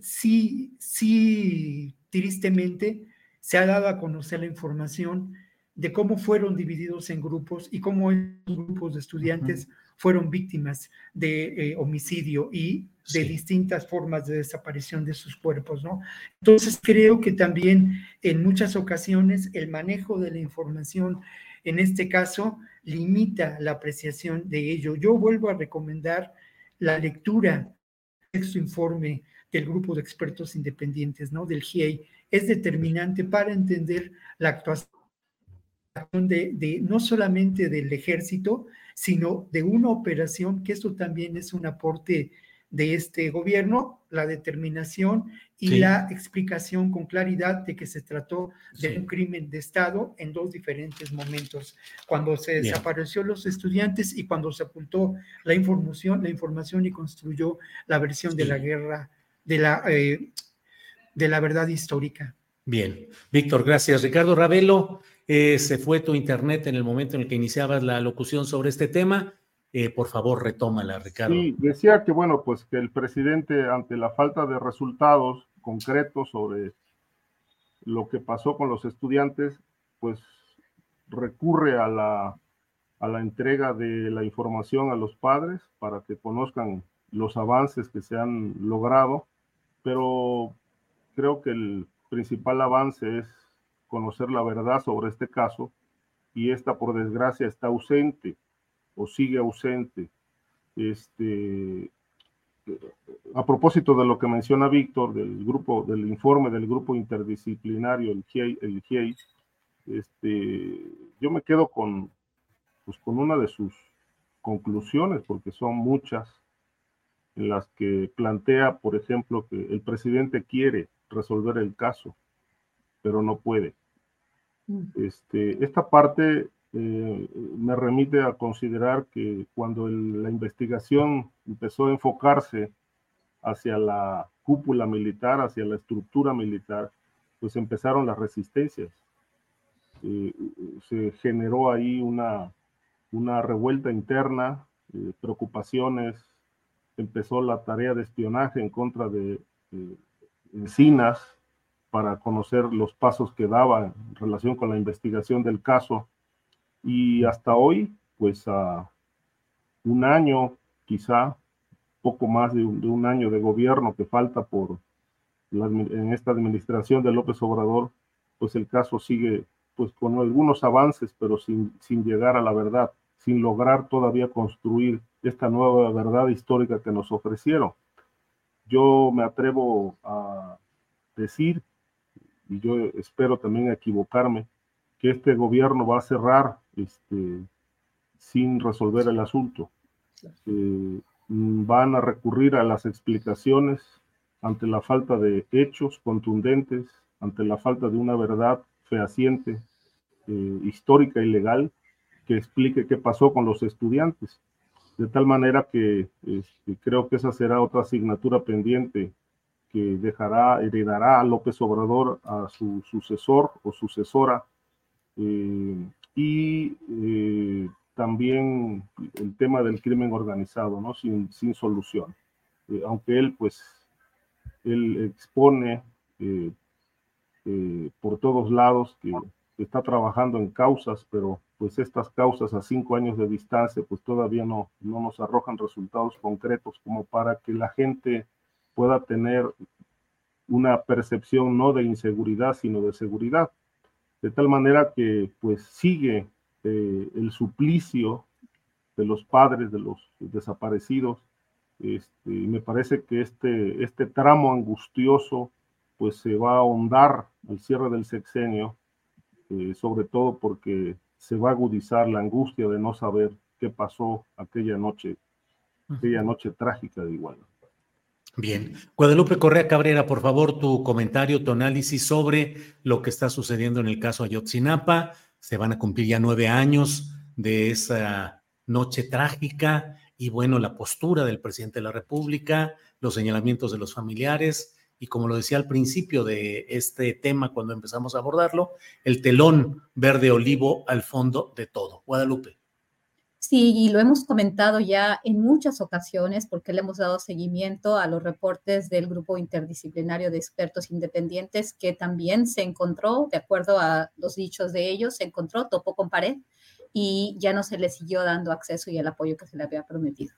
sí, sí, tristemente, se ha dado a conocer la información de cómo fueron divididos en grupos y cómo esos grupos de estudiantes fueron víctimas de eh, homicidio y de distintas formas de desaparición de sus cuerpos, ¿no? Entonces creo que también en muchas ocasiones el manejo de la información, en este caso, limita la apreciación de ello. Yo vuelvo a recomendar la lectura de su informe del grupo de expertos independientes, ¿no? Del GIEI, es determinante para entender la actuación de, no solamente del ejército, sino de una operación, que esto también es un aporte de este gobierno, la determinación y la explicación con claridad de que se trató de un crimen de Estado en dos diferentes momentos, cuando se desapareció los estudiantes y cuando se ocultó la información, la información y construyó la versión de la guerra, de la eh, de la verdad histórica. Bien, Víctor, gracias. Ricardo Ravelo, eh, se fue tu internet en el momento en el que iniciabas la locución sobre este tema. Eh, por favor, retómala, Ricardo. Sí, decía que, bueno, pues que el presidente, ante la falta de resultados concretos sobre lo que pasó con los estudiantes, pues recurre a la, a la entrega de la información a los padres para que conozcan los avances que se han logrado, pero creo que el principal avance es conocer la verdad sobre este caso y esta, por desgracia, está ausente o sigue ausente. Este, a propósito de lo que menciona Víctor, del grupo, del informe del grupo interdisciplinario, el GIEI, el este, yo me quedo con, pues, con una de sus conclusiones, porque son muchas, en las que plantea, por ejemplo, que el presidente quiere resolver el caso, pero no puede. Mm. Este, esta parte eh, me remite a considerar que cuando la investigación empezó a enfocarse hacia la cúpula militar, hacia la estructura militar, pues empezaron las resistencias. Eh, se generó ahí una, una revuelta interna, eh, preocupaciones, empezó la tarea de espionaje en contra de Encinas para conocer los pasos que daba en relación con la investigación del caso. Y hasta hoy, pues a un año, quizá poco más de un, año de gobierno que falta por en esta administración de López Obrador, pues el caso sigue pues con algunos avances, pero sin, sin llegar a la verdad, sin lograr todavía construir esta nueva verdad histórica que nos ofrecieron. Yo me atrevo a decir, y yo espero también equivocarme, que este gobierno va a cerrar este, sin resolver el asunto. Eh, van a recurrir a las explicaciones ante la falta de hechos contundentes, ante la falta de una verdad fehaciente, eh, histórica y legal, que explique qué pasó con los estudiantes. De tal manera que este, creo que esa será otra asignatura pendiente que dejará, heredará a López Obrador a su sucesor o sucesora. Eh, y eh, también el tema del crimen organizado, ¿no? Sin, sin solución. Eh, aunque él, pues, él expone por todos lados que está trabajando en causas, pero pues estas causas a cinco años de distancia pues todavía no, no nos arrojan resultados concretos como para que la gente pueda tener una percepción no de inseguridad, sino de seguridad. De tal manera que pues sigue eh, el suplicio de los padres de los desaparecidos. Este, me parece que este, este tramo angustioso pues se va a ahondar al cierre del sexenio, eh, sobre todo porque se va a agudizar la angustia de no saber qué pasó aquella noche, aquella noche trágica de Iguala. Bien. Guadalupe Correa Cabrera, por favor, tu comentario, tu análisis sobre lo que está sucediendo en el caso Ayotzinapa. Se van a cumplir ya nueve años de esa noche trágica y bueno, la postura del presidente de la República, los señalamientos de los familiares y como lo decía al principio de este tema cuando empezamos a abordarlo, el telón verde olivo al fondo de todo. Guadalupe. Sí, y lo hemos comentado ya en muchas ocasiones porque le hemos dado seguimiento a los reportes del grupo interdisciplinario de expertos independientes que también se encontró, de acuerdo a los dichos de ellos, se encontró, topó con pared y ya no se le siguió dando acceso y el apoyo que se le había prometido.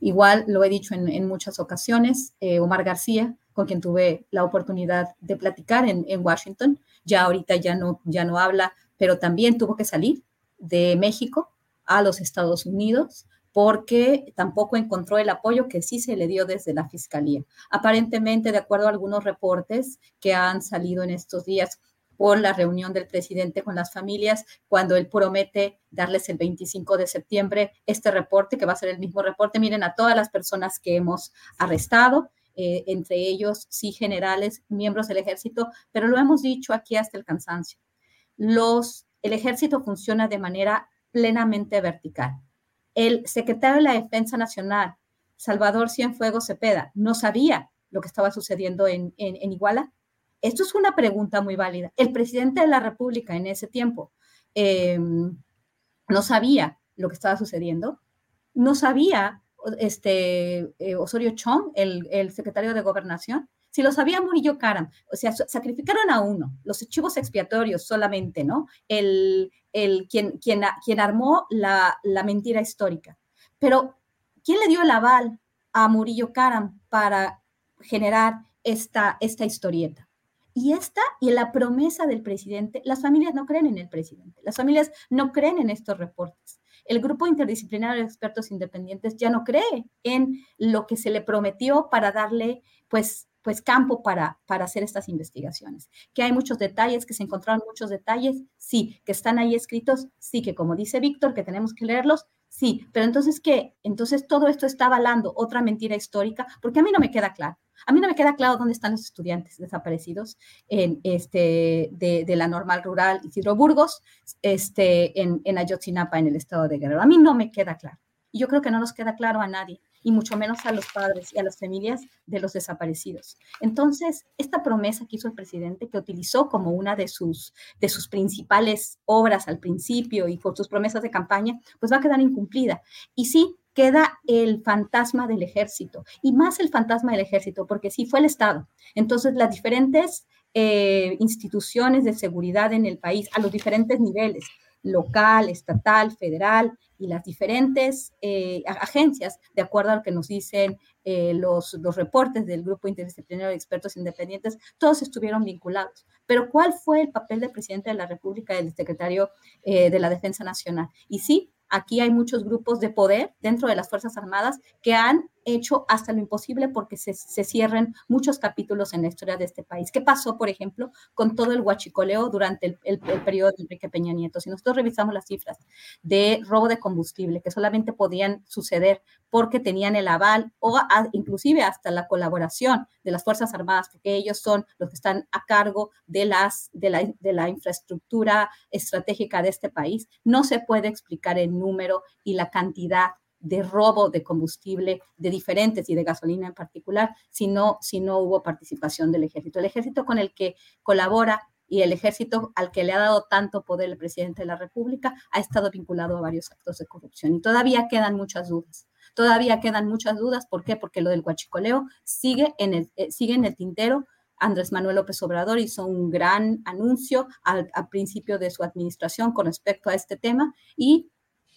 Igual lo he dicho en, muchas ocasiones, eh, Omar García, con quien tuve la oportunidad de platicar en, Washington, ya ahorita ya no, ya no habla, pero también tuvo que salir de México a los Estados Unidos porque tampoco encontró el apoyo que sí se le dio desde la Fiscalía. Aparentemente, de acuerdo a algunos reportes que han salido en estos días, por la reunión del presidente con las familias, cuando él promete darles el 25 de septiembre este reporte, que va a ser el mismo reporte. Miren a todas las personas que hemos arrestado, eh, entre ellos, sí, generales, miembros del ejército, pero lo hemos dicho aquí hasta el cansancio. Los, el ejército funciona de manera plenamente vertical. El secretario de la Defensa Nacional, Salvador Cienfuegos Cepeda, no sabía lo que estaba sucediendo en, en Iguala esto es una pregunta muy válida. El presidente de la República en ese tiempo eh, no sabía lo que estaba sucediendo, no sabía este, eh, Osorio Chong, el, secretario de Gobernación, si lo sabía Murillo Karam, o sea, sacrificaron a uno, los archivos expiatorios solamente, ¿no? El, el quien, armó la, la mentira histórica. Pero, ¿quién le dio el aval a Murillo Karam para generar esta, esta historieta? Y esta y la promesa del presidente, las familias no creen en el presidente, las familias no creen en estos reportes. El grupo interdisciplinario de expertos independientes ya no cree en lo que se le prometió para darle, pues, pues campo para, para hacer estas investigaciones. Que hay muchos detalles, que se encontraron muchos detalles, sí, que están ahí escritos, sí, que como dice Víctor, que tenemos que leerlos, sí, pero entonces ¿qué? Entonces todo esto está avalando otra mentira histórica, porque a mí no me queda claro. A mí no me queda claro dónde están los estudiantes desaparecidos en este, de, la normal rural Isidro Burgos, este, en, Ayotzinapa, en el estado de Guerrero. A mí no me queda claro. Y yo creo que no nos queda claro a nadie y mucho menos a los padres y a las familias de los desaparecidos. Entonces, esta promesa que hizo el presidente, que utilizó como una de sus, de sus principales obras al principio y por sus promesas de campaña, pues va a quedar incumplida. Y sí, queda el fantasma del ejército y más el fantasma del ejército, porque sí fue el Estado. Entonces, las diferentes eh, instituciones de seguridad en el país, a los diferentes niveles, local, estatal, federal y las diferentes eh, agencias, de acuerdo a lo que nos dicen eh, los, los reportes del Grupo Interdisciplinario de Expertos Independientes, todos estuvieron vinculados. Pero ¿cuál fue el papel del presidente de la República, del secretario de la Defensa Nacional? Y sí, aquí hay muchos grupos de poder dentro de las Fuerzas Armadas que han hecho hasta lo imposible porque se, cierren muchos capítulos en la historia de este país. ¿Qué pasó, por ejemplo, con todo el huachicoleo durante el, periodo de Enrique Peña Nieto? Si nosotros revisamos las cifras de robo de combustible que solamente podían suceder porque tenían el aval o inclusive hasta la colaboración de las Fuerzas Armadas, porque ellos son los que están a cargo de la infraestructura estratégica de este país, no se puede explicar el número y la cantidad de robo de combustible de diferentes y de gasolina en particular, si no, si no hubo participación del ejército. El ejército con el que colabora y el ejército al que le ha dado tanto poder el presidente de la República ha estado vinculado a varios actos de corrupción y todavía quedan muchas dudas. Todavía quedan muchas dudas. ¿Por qué? Porque lo del huachicoleo sigue en el, eh, sigue en el tintero. Andrés Manuel López Obrador hizo un gran anuncio al, al principio de su administración con respecto a este tema y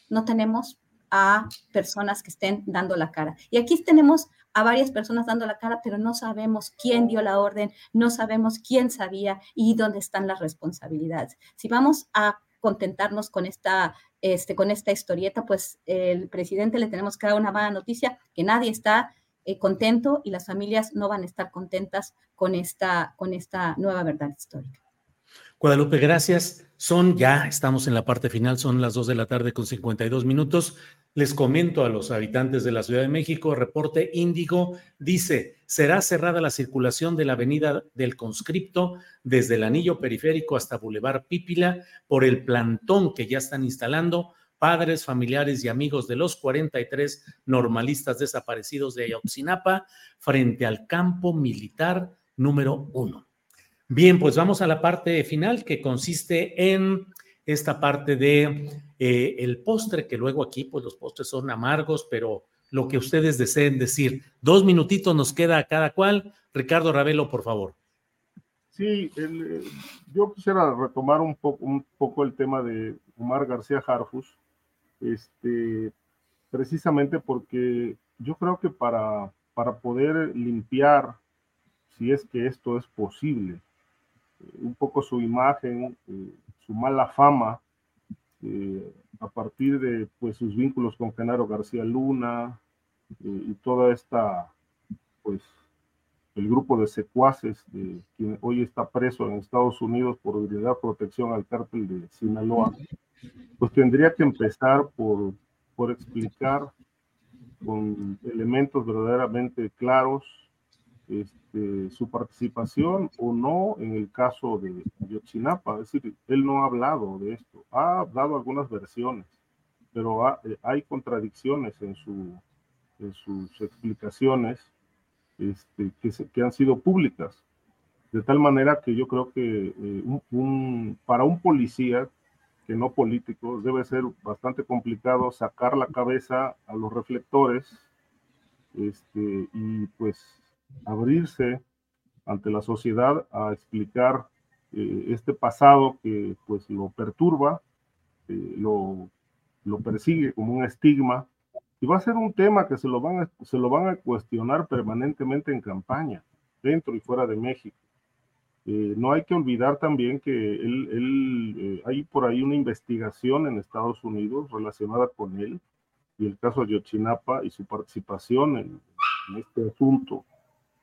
no tenemos a personas que estén dando la cara. Y aquí tenemos a varias personas dando la cara, pero no sabemos quién dio la orden, no sabemos quién sabía y dónde están las responsabilidades. Si vamos a contentarnos con esta, este, con esta historieta, pues el presidente le tenemos que dar una mala noticia, que nadie está eh, contento y las familias no van a estar contentas con esta, con esta nueva verdad histórica. Guadalupe, gracias. Son ya, estamos en la parte final, son las 2 de la tarde con 52 minutos. Les comento a los habitantes de la Ciudad de México, reporte Índigo dice, será cerrada la circulación de la avenida del conscripto desde el anillo periférico hasta Boulevard Pípila por el plantón que ya están instalando padres, familiares y amigos de los 43 normalistas desaparecidos de Ayotzinapa frente al campo militar número uno. Bien, pues vamos a la parte final que consiste en esta parte de eh, el postre, que luego aquí pues los postres son amargos, pero lo que ustedes deseen decir. Dos minutitos nos queda a cada cual. Ricardo Ravelo, por favor. Sí, yo quisiera retomar un poco, el tema de Omar García Harfus, este, precisamente porque yo creo que para, para poder limpiar, si es que esto es posible, un poco su imagen, su mala fama, eh, a partir de pues, sus vínculos con Genaro García Luna eh, y toda esta, pues, el grupo de secuaces de quien hoy está preso en Estados Unidos por brindar protección al cártel de Sinaloa, pues tendría que empezar por, por explicar con elementos verdaderamente claros este, su participación o no en el caso de Yotzinapa. Es decir, él no ha hablado de esto, ha dado algunas versiones, pero eh, hay contradicciones en, su, en sus explicaciones este, que, han sido públicas. De tal manera que yo creo que eh, para un policía que no político debe ser bastante complicado sacar la cabeza a los reflectores este, y pues abrirse ante la sociedad a explicar eh, este pasado que pues lo perturba, eh, lo, lo, persigue como un estigma y va a ser un tema que se lo van a, se lo van a cuestionar permanentemente en campaña, dentro y fuera de México. Eh, no hay que olvidar también que él, hay por ahí una investigación en Estados Unidos relacionada con él y el caso de Yotzinapa y su participación en este asunto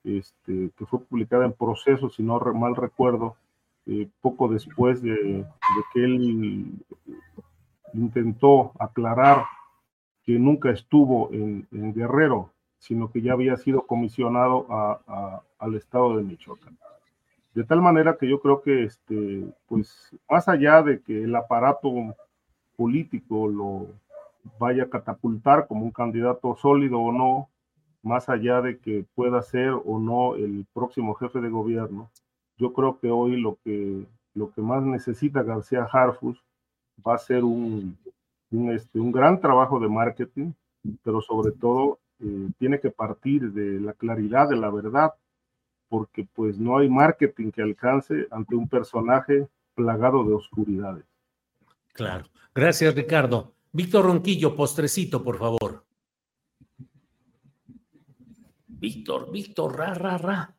este, que fue publicada en proceso, si no mal recuerdo, eh, poco después de, que él intentó aclarar que nunca estuvo en, Guerrero, sino que ya había sido comisionado al estado de Michoacán. De tal manera que yo creo que, este, pues, más allá de que el aparato político lo vaya a catapultar como un candidato sólido o no, más allá de que pueda ser o no el próximo jefe de gobierno, yo creo que hoy lo que, lo que más necesita García Harfus va a ser un, un, este, un gran trabajo de marketing, pero sobre todo eh, tiene que partir de la claridad de la verdad, porque pues no hay marketing que alcance ante un personaje plagado de oscuridades. Claro. Gracias, Ricardo. Víctor Ronquillo, postrecito, por favor. Víctor, Víctor, ra, ra, ra.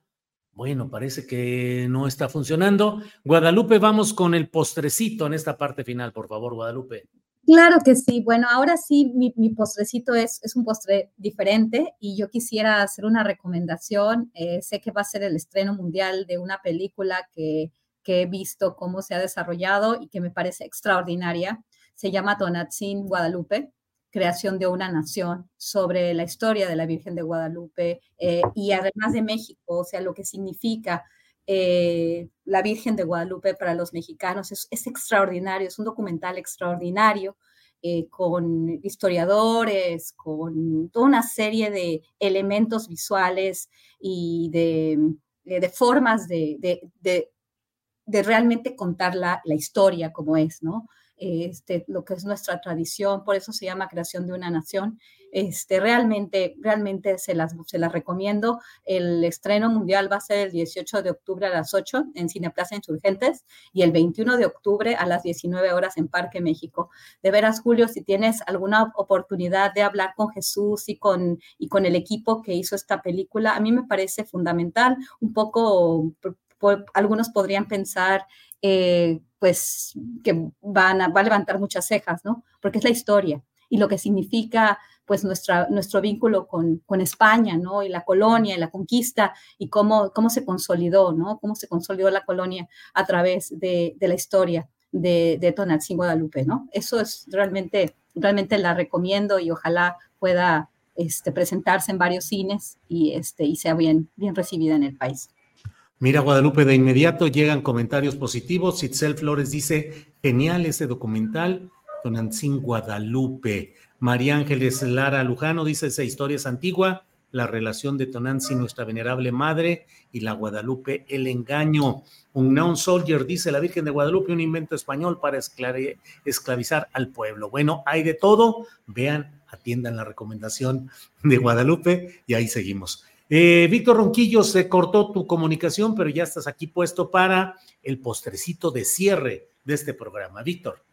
Bueno, parece que no está funcionando. Guadalupe, vamos con el postrecito en esta parte final, por favor, Guadalupe. Claro que sí. Bueno, ahora sí, mi, postrecito es, un postre diferente y yo quisiera hacer una recomendación. Eh, sé que va a ser el estreno mundial de una película que, que, he visto cómo se ha desarrollado y que me parece extraordinaria. Se llama Tonatzin Guadalupe creación de una nación, sobre la historia de la Virgen de Guadalupe eh, y además de México, o sea, lo que significa eh, la Virgen de Guadalupe para los mexicanos. Es, extraordinario, es un documental extraordinario. Eh, con historiadores, con toda una serie de elementos visuales y de, formas de, realmente contar la, historia como es, ¿no? Este, lo que es nuestra tradición, por eso se llama creación de una nación. Este, realmente, realmente se las, se las recomiendo. El estreno mundial va a ser el 18 de octubre a las 8 en Cineplaza Insurgentes y el 21 de octubre a las 19 horas en Parque México. De veras, Julio, si tienes alguna oportunidad de hablar con Jesús y con, y con el equipo que hizo esta película, a mí me parece fundamental. Un poco, algunos podrían pensar eh, pues que van a, va a levantar muchas cejas, ¿no? Porque es la historia y lo que significa pues nuestro vínculo con, España, ¿no? Y la colonia y la conquista y cómo, se consolidó, ¿no? Cómo se consolidó la colonia a través de, la historia de, de Tonaltzin Guadalupe, ¿no? Eso es realmente, realmente la recomiendo y ojalá pueda este, presentarse en varios cines y, este, y sea bien, bien recibida en el país. Mira, Guadalupe, de inmediato llegan comentarios positivos. Itzel Flores dice, genial ese documental, Tonantzin Guadalupe. María Ángeles Lara Lujano dice, esa historia es antigua, la relación de Tonantzin, nuestra venerable madre, y la Guadalupe, el engaño. Un non soldier dice, la Virgen de Guadalupe, un invento español para esclavizar al pueblo. Bueno, hay de todo. Vean, atiendan la recomendación de Guadalupe y ahí seguimos. Eh, Víctor Ronquillo, se cortó tu comunicación, pero ya estás aquí puesto para el postrecito de cierre de este programa. Víctor.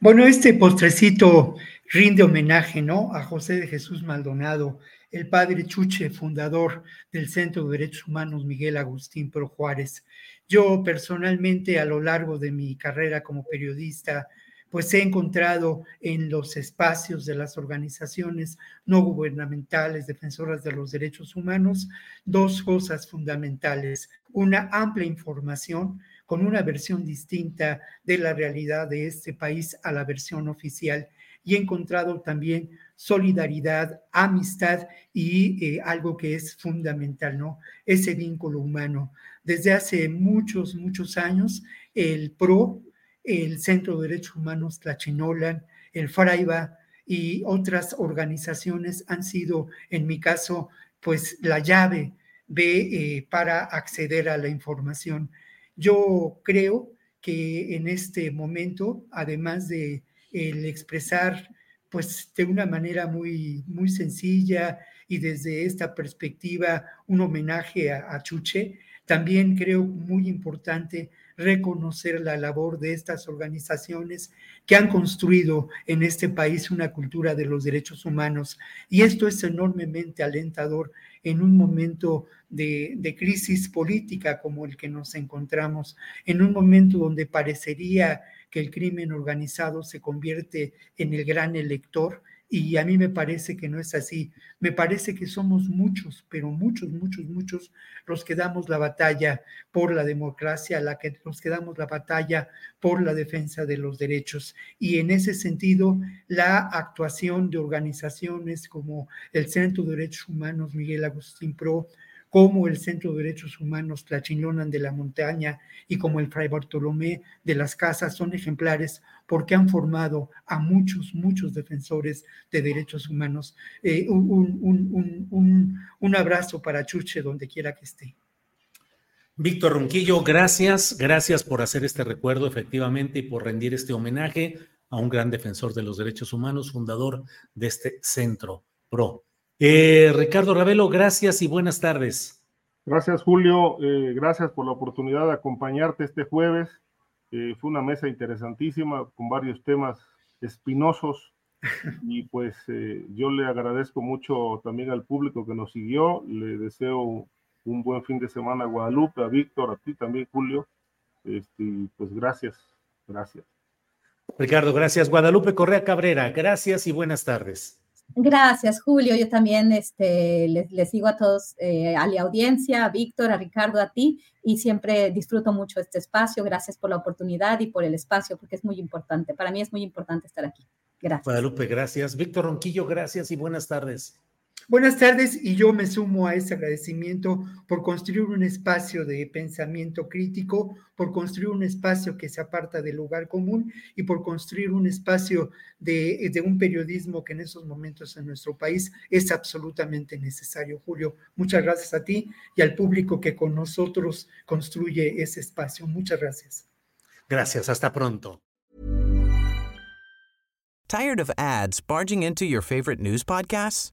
Bueno, este postrecito rinde homenaje, ¿no? A José de Jesús Maldonado, el padre Chuche, fundador del Centro de Derechos Humanos Miguel Agustín Pro Juárez. Yo personalmente, a lo largo de mi carrera como periodista, pues he encontrado en los espacios de las organizaciones no gubernamentales defensoras de los derechos humanos dos cosas fundamentales. Una amplia información con una versión distinta de la realidad de este país a la versión oficial y he encontrado también solidaridad, amistad y eh, algo que es fundamental, ¿no? Ese vínculo humano. Desde hace muchos, muchos años, el PRO el Centro de Derechos Humanos Tlachinolan, el Fraiba y otras organizaciones han sido, en mi caso, pues la llave eh, para acceder a la información. Yo creo que en este momento, además de el expresar pues de una manera muy, muy sencilla y desde esta perspectiva un homenaje a, a Chuche, también creo muy importante reconocer la labor de estas organizaciones que han construido en este país una cultura de los derechos humanos. Y esto es enormemente alentador en un momento de, crisis política como el que nos encontramos, en un momento donde parecería que el crimen organizado se convierte en el gran elector Y a mí me parece que no es así. Me parece que somos muchos, pero muchos, muchos, muchos los que damos la batalla por la democracia, la que, los que damos la batalla por la defensa de los derechos. Y en ese sentido, la actuación de organizaciones como el Centro de Derechos Humanos Miguel Agustín Pro, como el Centro de Derechos Humanos Tlachinonan de la Montaña y como el Fray Bartolomé de las Casas son ejemplares porque han formado a muchos, muchos defensores de derechos humanos. Eh, un, un, abrazo para Chuche donde quiera que esté. Víctor Ronquillo, gracias, gracias por hacer este recuerdo efectivamente y por rendir este homenaje a un gran defensor de los derechos humanos, fundador de este centro PRO. Eh, Ricardo Ravelo, gracias y buenas tardes. Gracias, Julio. Eh, gracias por la oportunidad de acompañarte este jueves. Eh, fue una mesa interesantísima con varios temas espinosos y pues yo le agradezco mucho también al público que nos siguió. Le deseo un buen fin de semana a Guadalupe, a Víctor, a ti también, Julio. Este, pues gracias, gracias. Ricardo, gracias. Guadalupe Correa Cabrera, gracias y buenas tardes. Gracias, Julio. Yo también este, les, sigo a todos, eh, a la audiencia, a Víctor, a Ricardo, a ti, y siempre disfruto mucho este espacio. Gracias por la oportunidad y por el espacio, porque es muy importante. Para mí es muy importante estar aquí. Gracias. Guadalupe, gracias. Víctor Ronquillo, gracias y buenas tardes. Buenas tardes y yo me sumo a ese agradecimiento por construir un espacio de pensamiento crítico, por construir un espacio que se aparta del lugar común y por construir un espacio de, de, un periodismo que en esos momentos en nuestro país es absolutamente necesario. Julio, muchas gracias a ti y al público que con nosotros construye ese espacio. Muchas gracias. Gracias, hasta pronto. Tired of ads barging into your favorite news podcasts?